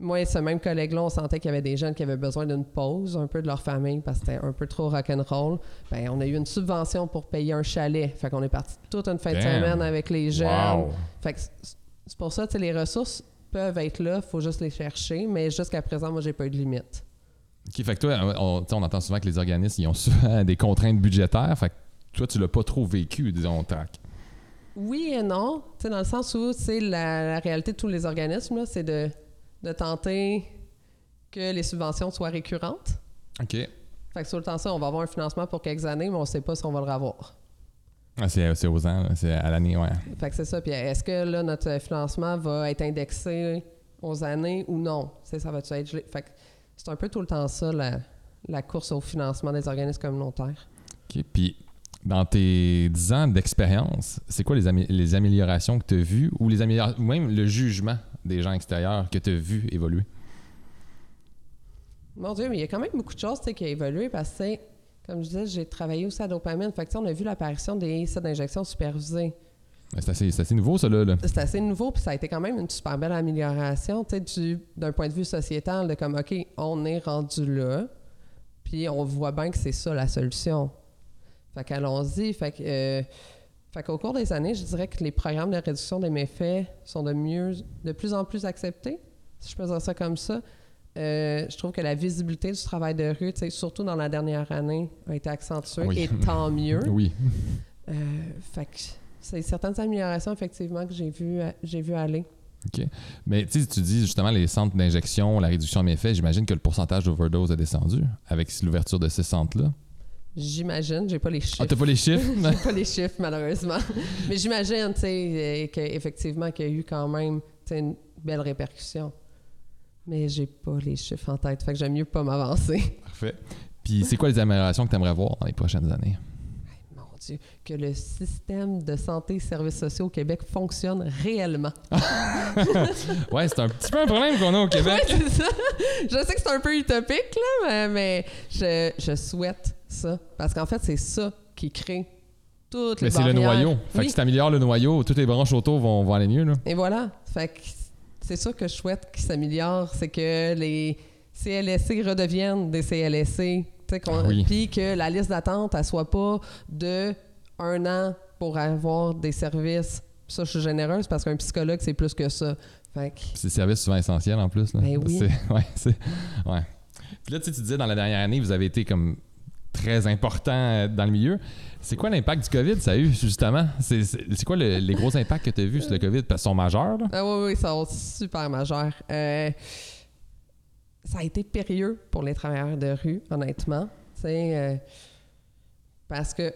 moi et ce même collègue-là, on sentait qu'il y avait des jeunes qui avaient besoin d'une pause un peu de leur famille parce que c'était un peu trop rock'n'roll. Ben, on a eu une subvention pour payer un chalet. Fait qu'on est parti toute une fin de semaine avec les jeunes. Wow. Fait que c'est pour ça, tu les ressources peuvent être là, faut juste les chercher, mais jusqu'à présent, moi, j'ai pas eu de limite. OK, fait que toi, on, sais, on entend souvent que les organismes, ils ont souvent des contraintes budgétaires. Fait que toi, tu l'as pas trop vécu, disons, tac. Oui et non, tu sais, dans le sens où, c'est la, la réalité de tous les organismes, là, c'est de, de tenter que les subventions soient récurrentes. OK. Fait que sur le temps ça, on va avoir un financement pour quelques années, mais on sait pas si on va le revoir. Ah, c'est, c'est aux ans, c'est à l'année, ouais. Fait que c'est ça. Puis est-ce que là, notre financement va être indexé aux années ou non? Sais, ça va-tu être gelé? Fait que c'est un peu tout le temps ça, la, la course au financement des organismes communautaires. OK. Puis, dans tes 10 ans d'expérience, c'est quoi les, amé- les améliorations que tu as vues ou les améliorations, ou même le jugement des gens extérieurs que tu as vu évoluer? Mon Dieu, mais il y a quand même beaucoup de choses qui ont évolué parce que, comme je disais, j'ai travaillé aussi à dopamine. Fait que, on a vu l'apparition des sites d'injection supervisés. Ben, C'est assez, nouveau, ça, là. là. C'est assez nouveau, puis ça a été quand même une super belle amélioration, tu d'un point de vue sociétal, de comme, OK, on est rendu là, puis on voit bien que c'est ça la solution. Fait qu'allons-y. Fait que, euh, fait qu'au cours des années, je dirais que les programmes de réduction des méfaits sont de mieux, de plus en plus acceptés, si je peux dire ça comme ça. euh, je trouve que la visibilité du travail de rue, surtout dans la dernière année, a été accentuée Oui. et tant mieux. Oui. Euh, fait que c'est certaines améliorations, effectivement, que j'ai vu, j'ai vu aller. Mais tu dis justement les centres d'injection, la réduction de méfaits, j'imagine que le pourcentage d'overdose a descendu avec l'ouverture de ces centres-là. J'imagine, j'ai pas les chiffres. Ah, t'as pas les chiffres? J'ai pas les chiffres, malheureusement. Mais j'imagine, tu sais, qu'effectivement, qu'il y a eu quand même une belle répercussion. Mais j'ai pas les chiffres en tête, fait que j'aime mieux pas m'avancer. Parfait. Puis c'est quoi les améliorations que tu aimerais voir dans les prochaines années? Mon Dieu, que le système de santé et services sociaux au Québec fonctionne réellement. Ouais, c'est un petit peu un problème qu'on a au Québec. Ouais, c'est ça. Je sais que c'est un peu utopique, là, mais, mais je, je souhaite ça. Parce qu'en fait, c'est ça qui crée toutes les Mais c'est le noyau. Fait Oui. que si t'améliores le noyau, toutes les branches autour vont, vont aller mieux. Là. Et voilà. Fait que c'est ça que je souhaite qui s'améliore, c'est que les CLSC redeviennent des CLSC. Ah oui. Puis que la liste d'attente, elle soit pas de un an pour avoir des services. Ça, je suis généreuse parce qu'un psychologue, c'est plus que ça. Fait que C'est des services souvent essentiels en plus. Là. Ben oui. Ouais, ouais. Puis là, tu disais dans la dernière année, vous avez été comme très important euh, dans le milieu. C'est quoi l'impact du COVID, ça a eu, justement? C'est quoi le- les gros impacts que tu as vus sur le COVID? Parce qu'ils sont majeurs, là? Ah oui, oui, va être super majeur. Euh, ça a été périlleux pour les travailleurs de rue, honnêtement. Euh, parce que,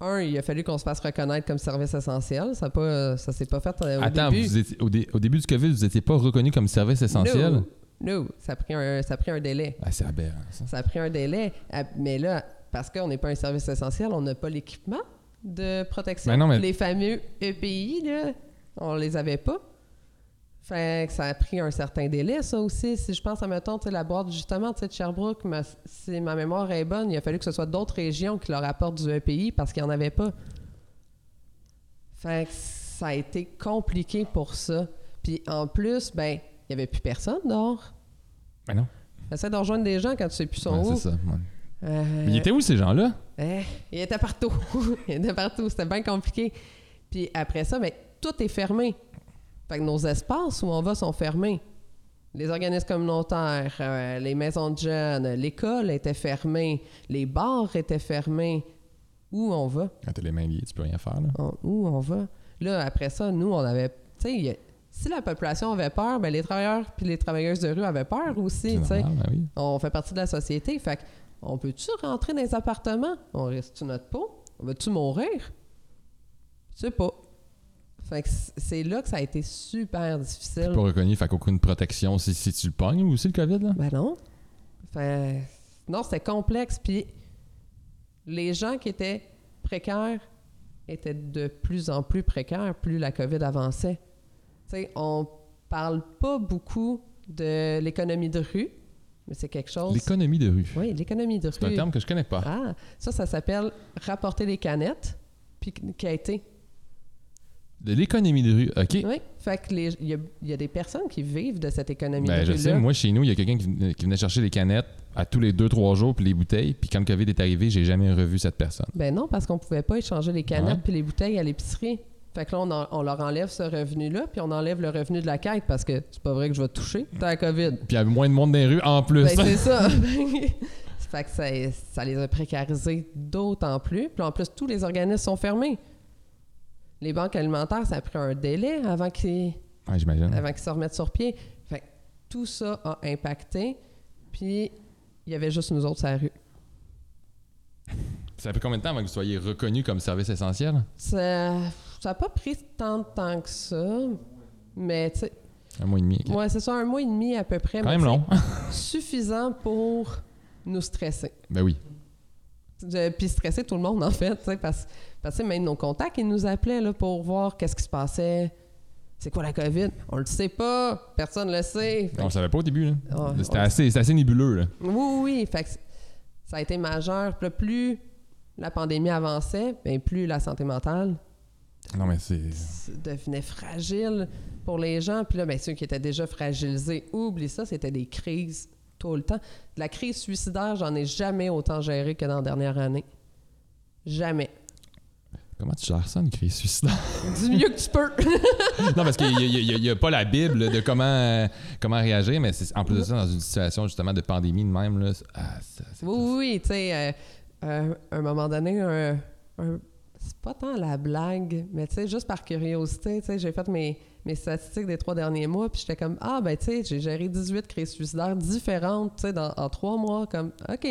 un, il a fallu qu'on se fasse reconnaître comme service essentiel. Ça, ça s'est pas fait euh, au Attends, début. étiez- au, dé- au début du COVID, vous n'étiez pas reconnu comme service essentiel? No, no, ça a pris un, ça a pris un délai. Ah, c'est aberrant, ça. Ça a pris un délai. Mais là, parce qu'on n'est pas un service essentiel, on n'a pas l'équipement de protection. Ben non, mais- Les fameux EPI, là, on les avait pas. Fait que ça a pris un certain délai, ça aussi. Si je pense à, mettons, la boîte, justement, de Sherbrooke, ma- si ma mémoire est bonne, il a fallu que ce soit d'autres régions qui leur apportent du EPI parce qu'il n'y en avait pas. Fait que ça a été compliqué pour ça. Puis en plus, ben, il n'y avait plus personne dehors. Ben non. Essaie de rejoindre des gens quand tu sais plus son Ouais, où. c'est ça. ouais. Euh, Mais ils étaient où, ces gens-là? eh, il était partout. il était partout. C'était bien compliqué. Puis après ça, ben, tout est fermé. Fait que nos espaces où on va sont fermés. Les organismes communautaires, euh, les maisons de jeunes, l'école était fermée, les bars étaient fermés. Où on va? Quand t'as les mains liées, tu peux rien faire, là. On- où on va? Là, après ça, nous, on avait... Tu sais, il y a- si la population avait peur, ben, les travailleurs puis les travailleuses de rue avaient peur aussi, C'est normal, ben oui. On fait partie de la société. Fait on peut-tu rentrer dans les appartements? On reste-tu notre peau? On va-tu mourir? Je sais pas. Fait que c'est là que ça a été super difficile. Pas reconnu, fait qu'aucune protection si, si tu le pognes aussi, le COVID, là? Ben non. Fait... Non, c'était complexe. Puis les gens qui étaient précaires étaient de plus en plus précaires plus la COVID avançait. Sais, on parle pas beaucoup de l'économie de rue, mais c'est quelque chose... L'économie de rue. Oui, l'économie de C'est un rue. terme que je connais pas. Ah, ça, ça s'appelle rapporter les canettes, puis quêter. De l'économie de rue, OK. Oui, fait que il y, a, il y a des personnes qui vivent de cette économie Ben, de je rue-là. sais, moi, chez nous, il y a quelqu'un qui, venait- qui venait chercher les canettes à tous les 2-3 jours, puis les bouteilles. Puis quand le COVID est arrivé, j'ai jamais revu cette personne. Ben non, parce qu'on pouvait pas échanger les canettes puis les bouteilles à l'épicerie. Fait que là, on, en- on leur enlève ce revenu-là, puis on enlève le revenu de la quête parce que c'est pas vrai que je vais te toucher. T'as la COVID. Puis il y avait moins de monde dans les rues en plus. Ben, c'est ça. fait que ça, ça les a précarisés d'autant plus. Puis en plus, tous les organismes sont fermés. Les banques alimentaires, ça a pris un délai avant qu'ils ouais, avant qu'ils se remettent sur pied. Fait que tout ça a impacté. Puis il y avait juste nous autres sur la rue. Ça fait combien de temps avant que vous soyez reconnu comme service essentiel? Ça n'a pas pris tant de temps que ça. Mais tu sais, Un mois et demi. ok. ouais, c'est ça, un mois et demi à peu près. Quand mais même long. Suffisant pour nous stresser. ben oui. Puis stresser tout le monde, en fait, tu sais, parce, parce que même nos contacts, ils nous appelaient là, pour voir qu'est-ce qui se passait. C'est quoi la COVID? On le sait pas. Personne le sait. Fait On le savait pas au début. Ah, C'était assez, assez nébuleux. Là. Oui, oui. Fait que ça a été majeur. Plus la pandémie avançait, bien, plus la santé mentale Non, mais c'est. devenait fragile pour les gens. Puis là, bien, ceux qui étaient déjà fragilisés, oublie ça, c'était des crises tout le temps. De la crise suicidaire, j'en ai jamais autant géré que dans la dernière année. Jamais. Comment tu gères ça, une crise suicidaire? Du mieux que tu peux. non, parce qu'il n'y a, pas la Bible de comment, euh, comment réagir, mais en plus de ça, dans une situation justement de pandémie de même, là, ah, ça- oui, oui, tu sais, euh, euh, à un moment donné, un, un- c'est pas tant la blague, mais tu sais, juste par curiosité, tu sais, j'ai fait mes, mes statistiques des trois derniers mois, puis j'étais comme, ah, ben, tu sais, j'ai géré 18 crises suicidaires différentes, tu sais, en trois mois, comme, OK,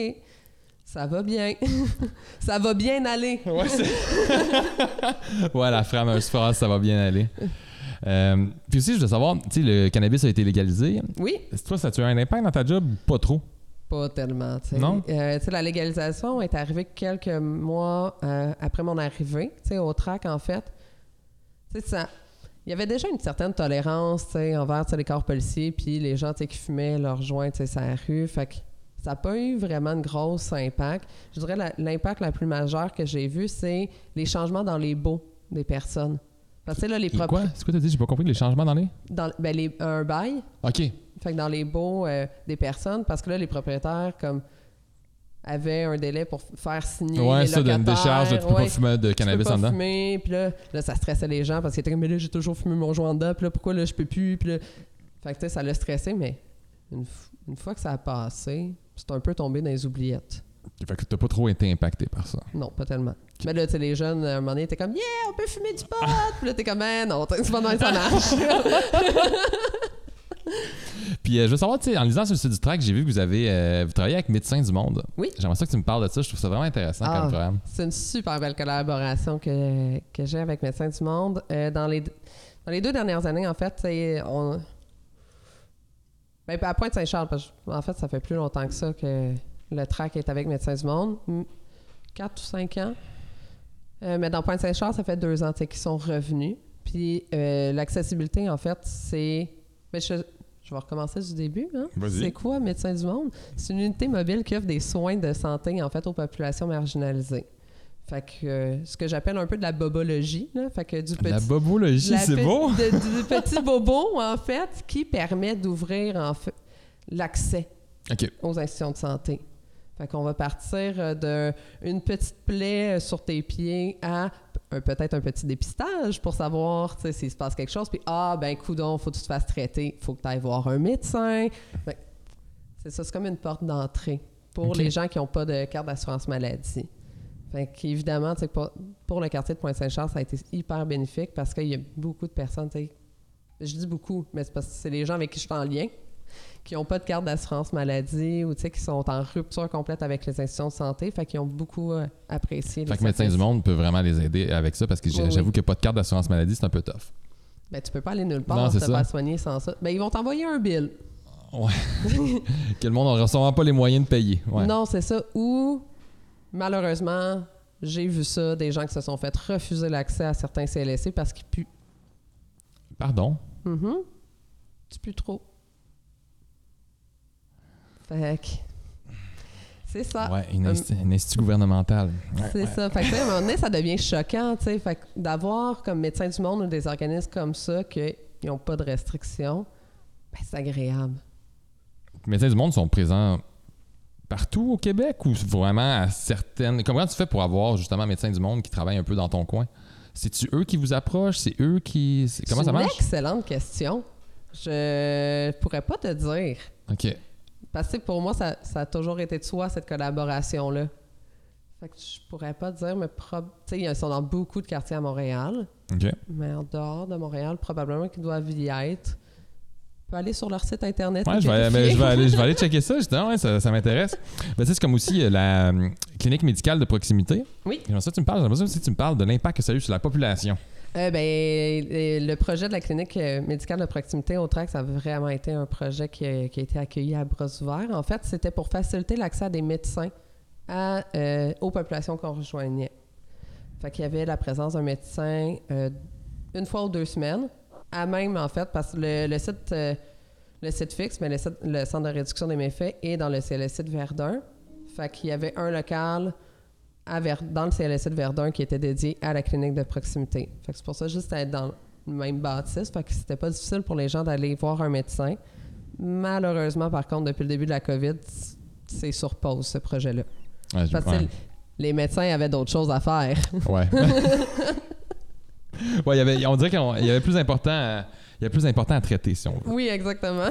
ça va bien. ça va bien aller. Ouais, ouais, la fameuse phrase, ça va bien aller. Euh, puis aussi, je veux savoir, tu sais, le cannabis a été légalisé. Oui, Toi, ça a eu un impact dans ta job? Ou pas trop? Pas tellement, tu sais. Non? Euh, la légalisation est arrivée quelques mois euh, après mon arrivée, tu sais, au TRAC, en fait. Ça... Il y avait déjà une certaine tolérance, tu sais, envers les corps policiers, puis les gens, tu sais, qui fumaient leurs joints, tu sais, sur la rue. Fait que ça n'a pas eu vraiment de gros impact. Je dirais la- l'impact la plus majeur que j'ai vu, c'est les changements dans les baux des personnes. Parce que là, les Les quoi? propres... C'est quoi t'as dit? J'ai pas compris les changements dans les... Dans, ben, les, un bail, OK. fait que dans les baux euh, des personnes, parce que là, les propriétaires, comme, avaient un délai pour faire signer Ouais, les ça, locataires. décharge, là, tu peux Ouais, pas fumer de cannabis peux pas en dedans. fumer, puis là, là, ça stressait les gens parce qu'ils étaient comme, mais là, j'ai toujours fumé mon joint en dedans, puis là, pourquoi là, je peux plus, puis là... Fait que, tu sais, ça l'a stressé, mais une, une fois que ça a passé, c'est un peu tombé dans les oubliettes. Fait que t'as pas trop été impacté par ça. Non, pas tellement. Mais là, tu sais, les jeunes, à un moment donné, étaient comme, yeah, on peut fumer du pot! puis là, t'es comme, ben non, c'est pas dans ça marche. Puis euh, je veux savoir, tu sais, en lisant sur le site du track, j'ai vu que vous avez euh, vous travaillez avec Médecins du Monde. Oui. J'aimerais ça que tu me parles de ça. Je trouve ça vraiment intéressant Ah. comme programme. C'est une super belle collaboration que, que j'ai avec Médecins du Monde. Euh, dans, les, dans les deux dernières années, en fait, c'est- on. Ben, à Pointe-Saint-Charles, parce que, en fait, ça fait plus longtemps que ça que le track est avec Médecins du Monde. Quatre ou cinq ans? Euh, mais dans Pointe-Saint-Charles, ça fait deux ans qu'ils sont revenus. Puis euh, l'accessibilité, en fait, c'est. je, je vais recommencer du début. Hein? Vas-y. C'est quoi Médecins du Monde? C'est une unité mobile qui offre des soins de santé, en fait, aux populations marginalisées. Fait que euh, ce que j'appelle un peu de la bobologie, là. Fait que du petit. La bobologie, c'est beau. de- du petit bobo, en fait, qui permet d'ouvrir, en fait, l'accès aux institutions de santé. Fait qu'on va partir euh, d'une petite plaie euh, sur tes pieds à peut-être un petit dépistage pour savoir s'il se passe quelque chose. Puis, ah, ben, coudon, faut que tu te fasses traiter. faut que tu ailles voir un médecin. Fait que c'est ça, c'est comme une porte d'entrée pour les gens qui n'ont pas de carte d'assurance maladie. Fait qu'évidemment, pour, pour le quartier de Pointe-Saint-Charles, ça a été hyper bénéfique parce qu'il y a beaucoup de personnes, je dis beaucoup, mais c'est parce que c'est les gens avec qui je suis en lien, qui n'ont pas de carte d'assurance maladie ou tu qui sont en rupture complète avec les institutions de santé, fait qu'ils ont beaucoup euh, apprécié. Fait que Médecins du. Monde peut vraiment les aider avec ça parce que j'avoue oui. que pas de carte d'assurance maladie, c'est un peu tough. Ben, tu peux pas aller nulle Non, part c'est te ça. faire soigner sans ça. Ben, ils vont t'envoyer un bill. Que le monde n'aura sûrement pas les moyens de payer. Ouais. Non, c'est ça. Ou, malheureusement, j'ai vu ça, des gens qui se sont fait refuser l'accès à certains CLSC parce qu'ils puent. Pardon? Mhm. Tu pues trop. Fait que. C'est ça. Ouais, une, insti- une institut gouvernementale. Ouais, C'est ouais. ça. Fait que, à un moment donné, ça devient choquant, tu sais. Fait d'avoir comme Médecins du Monde ou des organismes comme ça qui n'ont pas de restrictions, ben, c'est agréable. Médecins du Monde sont présents partout au Québec ou vraiment à certaines. Comment tu fais pour avoir justement Médecins du Monde qui travaillent un peu dans ton coin? C'est-tu eux qui vous approchent? C'est eux qui. c'est- Comment C'est ça une marche? excellente question. Je pourrais pas te dire. OK. Parce que pour moi, ça, ça a toujours été de soi, cette collaboration-là. Fait que je pourrais pas dire, mais prob- ils sont dans beaucoup de quartiers à Montréal. Mais en dehors de Montréal, probablement qu'ils doivent y être. Tu peux aller sur leur site internet. Ouais, je vais, ben, je aller, je vais aller checker ça, justement, ouais, ça, ça m'intéresse. Ben, c'est comme aussi euh, la euh, clinique médicale de proximité. Oui. J'aimerais ça tu me parles, j'aimerais ça aussi tu me parles de l'impact que ça a eu sur la population. Euh, ben, euh, le projet de la clinique euh, médicale de proximité au TRAC, ça a vraiment été un projet qui a, qui a été accueilli à bras ouverts. En fait, c'était pour faciliter l'accès des médecins à, euh, aux populations qu'on rejoignait. Fait qu'il y avait la présence d'un médecin euh, une fois ou deux semaines, à même, en fait, parce que le, site, euh, le site fixe, mais le centre de réduction des méfaits est dans le CLSC de Verdun. Fait qu'il y avait un local à Ver- dans le CLSC de Verdun qui était dédié à la clinique de proximité. Fait que c'est pour ça juste être dans le même bâtisse. Fait que c'était pas difficile pour les gens d'aller voir un médecin. Malheureusement, par contre, depuis le début de la COVID, c'est sur pause ce projet-là. Ouais, je- Parce que les médecins avaient d'autres choses à faire. Ouais. ouais, y avait, on dirait qu'il y avait plus important à, y avait plus important à traiter, si on veut. Oui, exactement.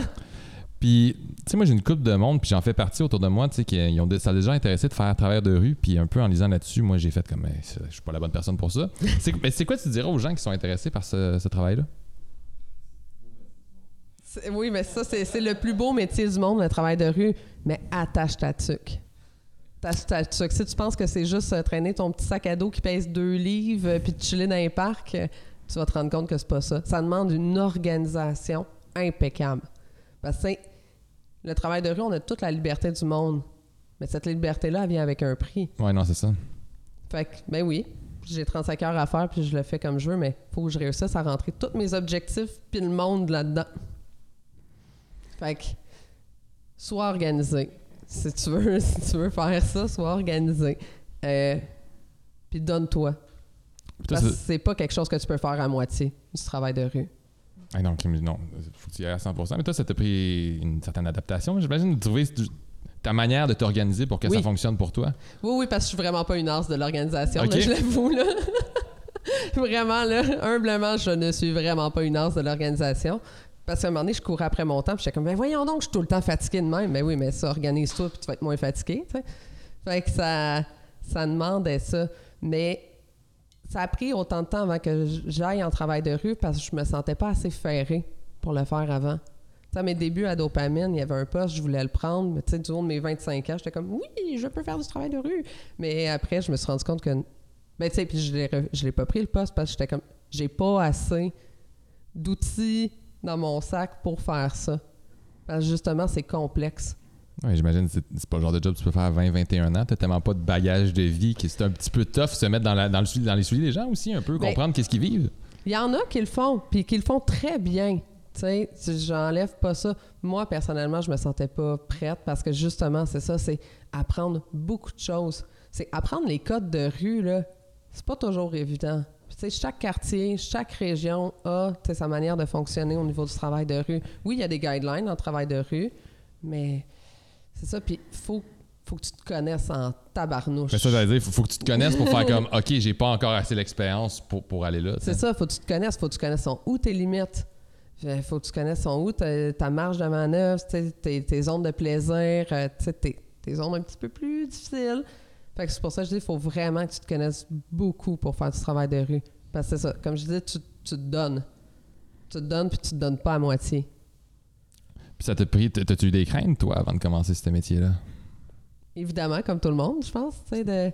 Puis, tu sais, moi, j'ai une couple de monde, puis j'en fais partie autour de moi, tu sais, qui ont, ça a déjà intéressé de faire à travers de rue, puis un peu en lisant là-dessus, moi, j'ai fait comme, je suis pas la bonne personne pour ça. c'est, mais c'est quoi tu dirais aux gens qui sont intéressés par ce, ce travail-là? C'est- Oui, mais ça, c'est le plus beau métier du monde, le travail de rue. Mais attache ta tuque. Attache ta tuque. Si tu penses que c'est juste euh, traîner ton petit sac à dos qui pèse deux livres euh, puis de chiller dans les parcs, euh, tu vas te rendre compte que c'est pas ça. Ça demande une organisation impeccable. Parce que le travail de rue, on a toute la liberté du monde. Mais cette liberté-là, elle vient avec un prix. Ouais, non, c'est ça. Fait que, ben oui, j'ai 35 heures à faire puis je le fais comme je veux, mais faut que je réussisse à rentrer tous mes objectifs puis le monde là-dedans. Fait que, sois organisé. Si tu veux, si tu veux faire ça, sois organisé. Euh, puis donne-toi. Parce que c'est pas quelque chose que tu peux faire à moitié du travail de rue. Ah non, Kim, non, faut que tu y ailles à 100%. Mais toi, ça t'a pris une certaine adaptation, j'imagine, de trouver ta manière de t'organiser pour que Oui. ça fonctionne pour toi? Oui, oui, parce que je suis vraiment pas une as de l'organisation, Ok. là, je l'avoue, là. vraiment, là, humblement, je ne suis vraiment pas une as de l'organisation. Parce qu'à un moment donné, je courais après mon temps, puis j'étais comme, ben voyons donc, je suis tout le temps fatigué de même. Mais oui, mais ça, organise-toi, puis tu vas être moins fatigué, tu sais. Fait que ça, ça demandait ça. Mais ça a pris autant de temps avant que j'aille en travail de rue parce que je me sentais pas assez ferrée pour le faire avant. Mes débuts à Dopamine, il y avait un poste, je voulais le prendre, mais tu sais, du de mes 25 ans, j'étais comme, oui, je peux faire du travail de rue. Mais après, je me suis rendu compte que, ben tu sais, puis je l'ai je l'ai pas pris le poste parce que j'étais comme, j'ai pas assez d'outils dans mon sac pour faire ça. Parce que justement, c'est complexe. Ouais, j'imagine que c'est pas le genre de job que tu peux faire à 20, 21 ans. T'as tellement pas de bagage de vie que c'est un petit peu tough se mettre dans, la- dans, le, dans les souliers des gens aussi, un peu, Ben, comprendre qu'est-ce qu'ils vivent. Il y en a qui le font, puis qui le font très bien. Tu sais, j'enlève pas ça. Moi, personnellement, je me sentais pas prête parce que justement, c'est ça, c'est apprendre beaucoup de choses. C'est apprendre les codes de rue, là, c'est pas toujours évident. Puis, Tu sais, chaque quartier, chaque région a sa manière de fonctionner au niveau du travail de rue. Oui, il y a des guidelines en travail de rue, mais c'est ça. Puis, faut, faut que tu te connaisses en tabarnouche. Mais ça, j'allais dire, faut, faut que tu te connaisses pour faire comme, OK, j'ai pas encore assez l'expérience pour, pour aller là. C'est ça, faut que tu te connaisses, faut que tu connaisses son, où tes limites. Faut que tu connaisses son où ta, ta marge de manœuvre, tes, tes zones de plaisir, euh, tes, tes zones un petit peu plus difficiles. Fait que c'est pour ça que je dis faut vraiment que tu te connaisses beaucoup pour faire du travail de rue. Parce que c'est ça, comme je disais, tu, tu te donnes. Tu te donnes puis tu te donnes pas à moitié. Ça t'a pris, t'as- eu des craintes, toi, avant de commencer ce métier-là? Évidemment, comme tout le monde, je pense, tu sais, de,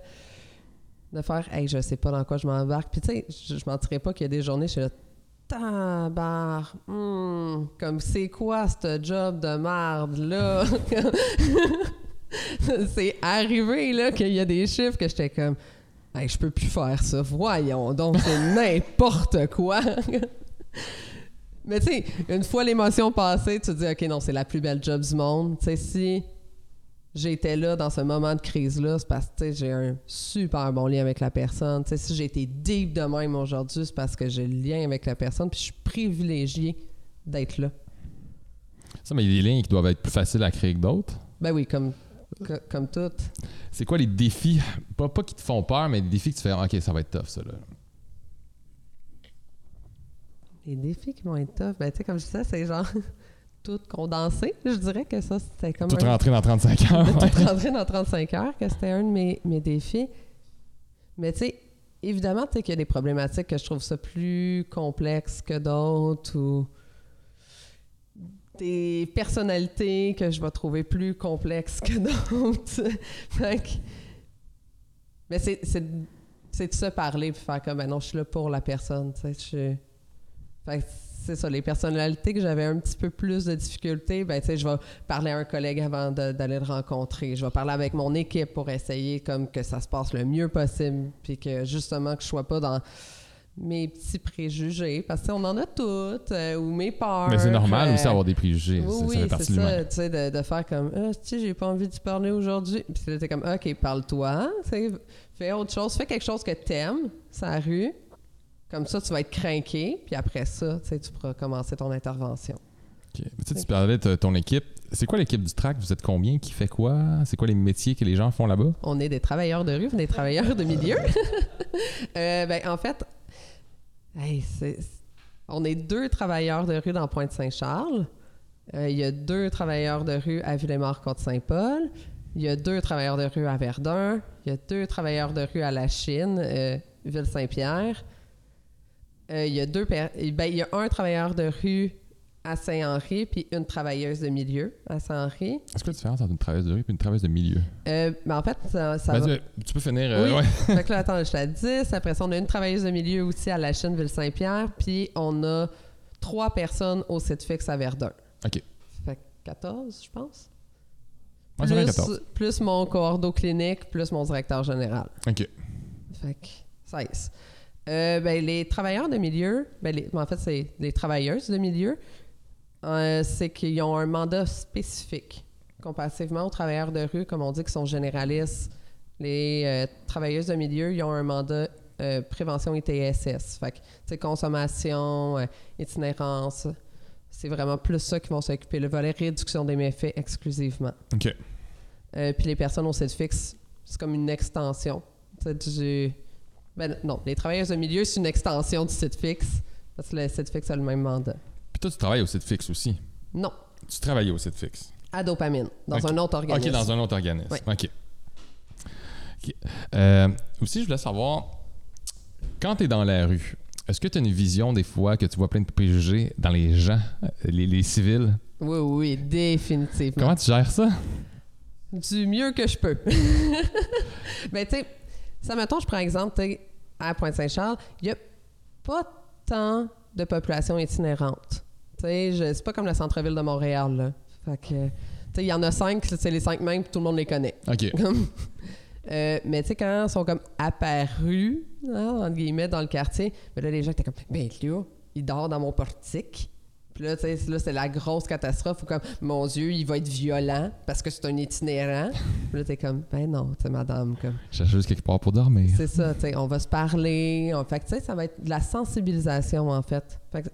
de faire « Hey, je sais pas dans quoi je m'embarque ». Puis tu sais, je, je mentirais pas qu'il y a des journées, je suis là « Tabar, hmm, comme c'est quoi ce job de merde là C'est arrivé là qu'il y a des chiffres que j'étais comme « Hey, je peux plus faire ça, voyons donc, c'est n'importe quoi ». Mais tu sais, une fois l'émotion passée, tu te dis « Ok, non, c'est la plus belle job du monde ». Tu sais, si j'étais là dans ce moment de crise-là, c'est parce que j'ai un super bon lien avec la personne. Tu sais, si j'ai été deep de même aujourd'hui, c'est parce que j'ai le lien avec la personne, puis je suis privilégiée d'être là. Ça, mais il y a des liens qui doivent être plus faciles à créer que d'autres. Ben oui, comme, co- comme tout. C'est quoi les défis, pas, pas qui te font peur, mais des défis que tu fais, OK, ça va être tough, ça, là. Les défis qui vont être tough, ben tu sais, comme je disais, c'est genre tout condensé. Je dirais que ça, c'était comme Tout un- rentrer dans 35 heures. ouais. tout rentrer dans 35 heures, que c'était un de mes, mes défis. Mais tu sais, évidemment, tu sais qu'il y a des problématiques que je trouve ça plus complexe que d'autres ou des personnalités que je vais trouver plus complexes que d'autres. Que- Mais c'est, de se parler puis faire comme, ben non, je suis là pour la personne, tu sais, je suis- c'est ça, les personnalités que j'avais un petit peu plus de difficultés, ben tu sais, je vais parler à un collègue avant d'aller le rencontrer. Je vais parler avec mon équipe pour essayer comme que ça se passe le mieux possible, puis que justement que je sois pas dans mes petits préjugés, parce que tu sais, on en a toutes, euh, ou mes peurs. Mais c'est normal euh, aussi d'avoir des préjugés. oui, ça, ça oui, fait c'est ça, l'humain. tu sais, de, de faire comme, ah, tu sais, j'ai pas envie d'y parler aujourd'hui. Puis là, t'es comme, OK, parle-toi, fais autre chose, fais quelque chose que t'aimes, ça rue. Comme ça, tu vas être craqué, puis après ça, tu pourras commencer ton intervention. Tu sais, tu parlais de ton équipe. c'est quoi l'équipe du track? Vous êtes combien? Qui fait quoi? C'est quoi les métiers que les gens font là-bas? On est des travailleurs de rue, des travailleurs de milieu. Euh, ben, en fait, hey, c'est- on est deux travailleurs de rue dans Pointe-Saint-Charles. Euh, Il y a deux travailleurs de rue à Villemort-Côte-Saint-Paul. Il y a deux travailleurs de rue à Verdun. Il y a deux travailleurs de rue à La Chine, euh, Ville-Saint-Pierre. Euh, il y a deux ben, il y a un travailleur de rue à Saint-Henri puis une travailleuse de milieu à Saint-Henri. Est-ce que la différence entre une travailleuse de rue et une travailleuse de milieu? Euh, ben, en fait, ça, ça va- Vas-y, tu peux finir. euh, Oui. ouais. fait que là, attends, je t'ai dit. Après ça, on a une travailleuse de milieu aussi à la chaîne Ville-Saint-Pierre. Puis on a trois personnes au site fixe à Verdun. OK. Fait que 14, je pense. Ai plus, 14. plus mon coordo clinique, plus mon directeur général. OK. Fait que 16. Euh, ben, les travailleurs de milieu, ben, les- en fait, c'est les travailleuses de milieu, euh, c'est qu'ils ont un mandat spécifique. Comparativement aux travailleurs de rue, comme on dit, qui sont généralistes, les euh, travailleuses de milieu, ils ont un mandat prévention ITSS. Fait que, consommation, itinérance, c'est vraiment plus ça qui vont s'occuper. Le volet réduction des méfaits exclusivement. OK. Puis les personnes au site fixe, c'est comme une extension. du... Ben, non, les travailleurs de milieu, c'est une extension du site fixe. Parce que le site fixe a le même mandat. Puis toi, tu travailles au site fixe aussi? Non, Tu travaillais au site fixe? à dopamine, dans un autre organisme. OK, dans un autre organisme. Oui. OK. Euh, aussi, je voulais savoir, quand tu es dans la rue, est-ce que tu as une vision des fois que tu vois plein de préjugés dans les gens, euh, les, les civils? Oui, oui, définitivement. Comment tu gères ça? Du mieux que je peux. Mais tu sais, ça mettons, je prends exemple, tu sais, à Pointe-Saint-Charles, il n'y a pas tant de population itinérante. C'est pas comme le centre-ville de Montréal, là. Fait que, tu sais, il y en a cinq, c'est les cinq mêmes, puis tout le monde les connaît. OK. Euh, mais tu sais, quand ils sont comme apparus, hein, entre guillemets, dans le quartier, ben là, les gens étaient comme, ben là, il dort dans mon portique. Puis là, tu sais, là, c'est la grosse catastrophe où comme, mon Dieu, il va être violent parce que c'est un itinérant. Puis là, t'es comme, ben non, tu sais, madame, comme, Je cherche juste quelque part pour dormir. c'est ça, tu sais, on va se parler. En fait, que, tu sais, ça va être de la sensibilisation, en fait. Fait que, tu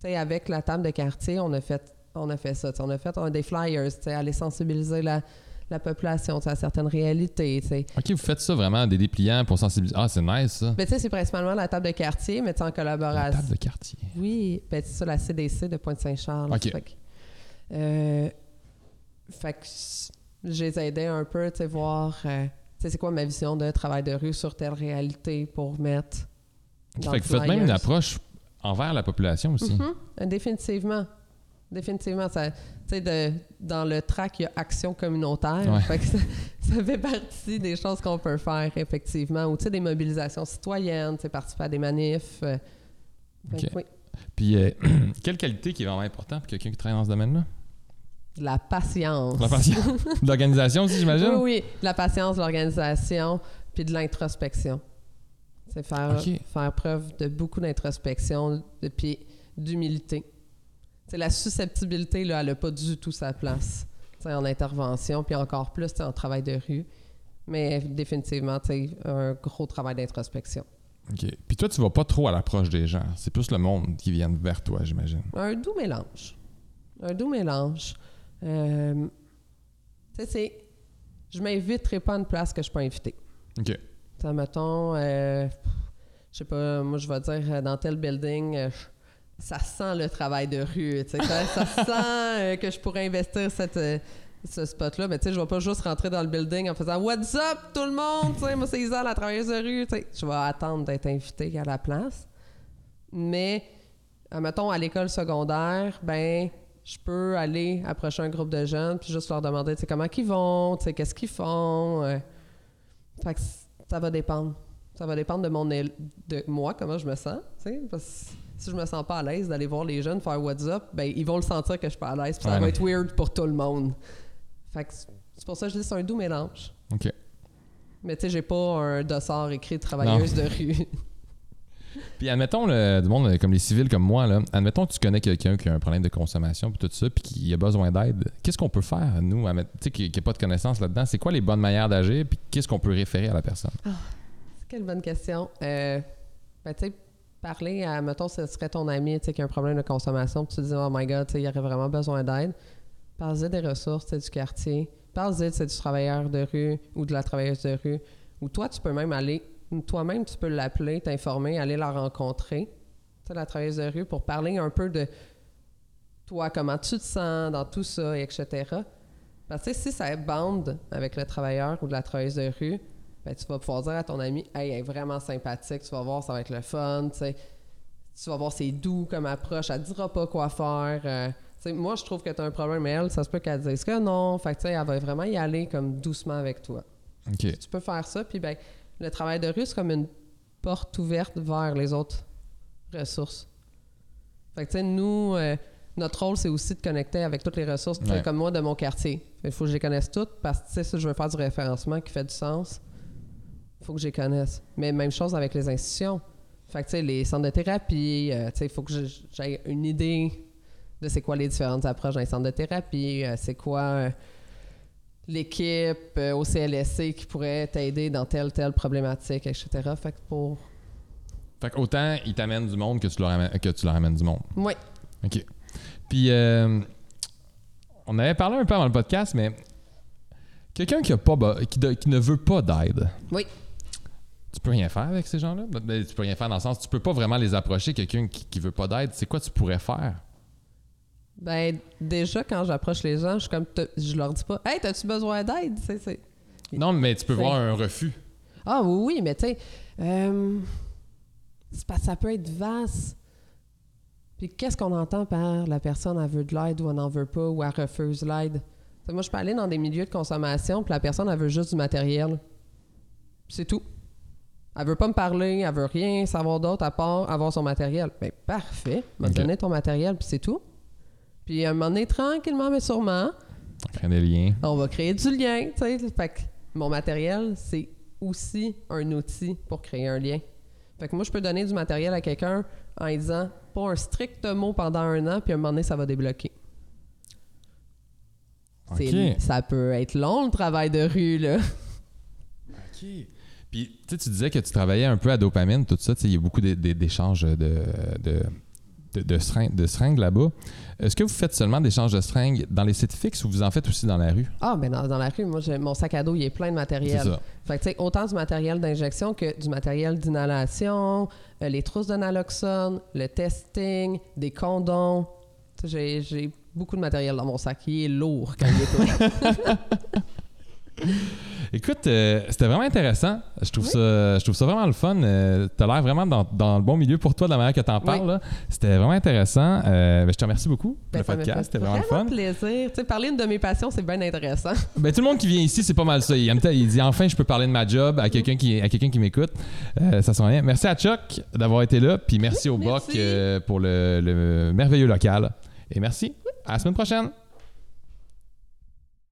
sais, avec la table de quartier, on a fait, on a fait ça. On a fait on- des flyers, tu sais, aller sensibiliser la, la population à certaines réalités, tu sais. OK, vous faites ça vraiment, des dépliants pour sensibiliser. Ah, c'est nice, ça. Mais tu sais, c'est principalement la table de quartier, mais en La collaboration. table de quartier. Oui, ben c'est ça, la CDC de Pointe-Saint-Charles. OK. Fait que, euh, fait que je les aidais un peu, tu sais, voir, euh, tu sais, c'est quoi ma vision de travail de rue sur telle réalité pour mettre. Dans fait que vous faites même une approche envers la population aussi. Euh, définitivement. Définitivement. Ça, de- dans le track, il y a action communautaire. Ouais. Fait que ça, ça fait partie des choses qu'on peut faire, effectivement. Ou des mobilisations citoyennes, participer à des manifs. euh, oui. Puis, euh, quelle qualité qui est vraiment importante pour quelqu'un qui travaille dans ce domaine-là? La patience. La patience. L'organisation aussi, j'imagine? Oui, oui. La patience, l'organisation, puis de l'introspection. C'est faire, faire preuve de beaucoup d'introspection, puis d'humilité. C'est la susceptibilité, là, elle n'a pas du tout sa place tu en intervention, puis encore plus tu en travail de rue. Mais définitivement, tu un gros travail d'introspection. OK. Puis toi, tu vas pas trop à l'approche des gens. C'est plus le monde qui vient vers toi, j'imagine. Un doux mélange. Un doux mélange. Euh, tu sais, c'est... Je m'inviterai pas à une place que je peux inviter. OK. Ça, mettons, euh, je sais pas, moi, je vais dire, euh, dans tel building, euh, ça sent le travail de rue. Ça, ça sent euh, que je pourrais investir euh, ce spot-là. Mais tu sais, je vais pas juste rentrer dans le building en faisant « What's up, tout le monde? » moi, c'est Isa, la travailleuse de rue. Je vais attendre d'être invité à la place. Mais, mettons, à l'école secondaire, ben je peux aller approcher un groupe de jeunes puis juste leur demander, comment ils vont, qu'est-ce qu'ils font. euh. Fait que ça va dépendre. Ça va dépendre de mon de moi, comment je me sens, si je me sens pas à l'aise d'aller voir les jeunes faire what's up, ben ils vont le sentir que je suis pas à l'aise, puis ça Ouais, va être weird pour tout le monde. Fait que c'est pour ça que je dis c'est un doux mélange. OK. Mais tu sais, j'ai pas un dossard écrit de travailleuse de rue. Puis admettons, le, du monde euh, comme les civils comme moi, là, admettons que tu connais quelqu'un qui a un problème de consommation puis tout ça, puis qui a besoin d'aide. Qu'est-ce qu'on peut faire, nous, tu sais, qui n'a pas de connaissances là-dedans? C'est quoi les bonnes manières d'agir, puis qu'est-ce qu'on peut référer à la personne? Quelle bonne question. Euh, ben, tu sais, parler à, mettons, ce serait ton ami, qui a un problème de consommation, puis tu te dis, oh my god, il aurait vraiment besoin d'aide. Parle-y des ressources du quartier. Sais, du travailleur de rue ou de la travailleuse de rue. Ou toi, tu peux même aller, toi-même, tu peux l'appeler, t'informer, aller la rencontrer, la travailleuse de rue, pour parler un peu de toi, comment tu te sens dans tout ça, etc. Parce que si ça bande avec le travailleur ou de la travailleuse de rue, ben, tu vas pouvoir dire à ton ami, hey, elle est vraiment sympathique, tu vas voir, ça va être le fun, tu vas voir, c'est doux comme approche, elle dira pas quoi faire. euh, moi, je trouve que tu as un problème, mais elle, ça se peut qu'elle dise que non. Fait que, elle va vraiment y aller comme doucement avec toi. Tu peux faire ça, puis ben, le travail de rue, c'est comme une porte ouverte vers les autres ressources. Fait que, tu sais, nous, euh, notre rôle, c'est aussi de connecter avec toutes les ressources, Ouais. comme moi, de mon quartier. Il faut que je les connaisse toutes, parce que, si je veux faire du référencement qui fait du sens, faut que je les connaisse. Mais même chose avec les institutions. Fait que, tu sais, les centres de thérapie, euh, tu sais, il faut que j'aie une idée de c'est quoi les différentes approches dans les centres de thérapie, euh, c'est quoi euh, l'équipe au CLSC qui pourrait t'aider dans telle, telle problématique, etc. Fait que pour... Fait qu'autant ils t'amènent du monde que tu leur amènes, que tu leur amènes du monde. Oui. OK. Puis, on avait parlé un peu avant le podcast, mais quelqu'un qui, a pas, qui, de- qui ne veut pas d'aide, Oui. Tu peux rien faire avec ces gens-là? Ben, Tu peux rien faire dans le sens, tu peux pas vraiment les approcher, quelqu'un qui, qui veut pas d'aide. C'est quoi tu pourrais faire? Ben, déjà, quand j'approche les gens, je suis comme... Je leur dis pas « Hey, t'as-tu besoin d'aide? » c'est- Non, mais tu peux voir un refus. Ah oui, oui, mais tu sais... euh, ça peut être vaste. Puis qu'est-ce qu'on entend par la personne, elle veut de l'aide ou elle n'en veut pas ou elle refuse l'aide? Moi, je peux aller dans des milieux de consommation, puis la personne, elle veut juste du matériel. C'est tout. Elle veut pas me parler, elle veut rien savoir d'autre à part avoir son matériel. Ben parfait, va Ok. me donner ton matériel, puis c'est tout. Puis à un moment donné, tranquillement mais sûrement, Créer des liens. on va créer du lien, tu sais. Fait que mon matériel, c'est aussi un outil pour créer un lien. Fait que moi, je peux donner du matériel à quelqu'un en lui disant pas un strict mot pendant un an, puis à un moment donné, ça va débloquer. Ça peut être long, le travail de rue, là. OK. Puis, tu sais, tu disais que tu travaillais un peu à dopamine, tout ça. Il y a beaucoup d'é- d'é- d'échanges de, de, de, de seringues, de seringues là-bas. Est-ce que vous faites seulement d'échanges de seringues dans les sites fixes ou vous en faites aussi dans la rue? Ah, ben dans, dans la rue, moi, mon sac à dos, il est plein de C'est matériel. ça. Fait que, tu sais, autant du matériel d'injection que du matériel d'inhalation, euh, les trousses de naloxone, le testing, des condoms. J'ai, beaucoup de matériel dans mon sac. Il est lourd quand il est. Écoute, euh, c'était vraiment intéressant. Je trouve, ça, je trouve ça vraiment le fun. Euh, T'as l'air vraiment dans, dans le bon milieu pour toi de la manière que t'en parles. Oui. là. C'était vraiment intéressant. Euh, ben, je te remercie beaucoup pour Ben, le podcast. C'était vraiment le fun. plaisir. Tu sais, parler de mes passions, c'est bien intéressant. Ben, tout le monde qui vient ici, c'est pas mal ça. Il, il dit enfin, je peux parler de ma job à quelqu'un qui, à quelqu'un qui m'écoute. Euh, ça sent rien. Merci à Chuck d'avoir été là. Puis merci au Merci. Boc pour le, le merveilleux local. Et merci. À la semaine prochaine.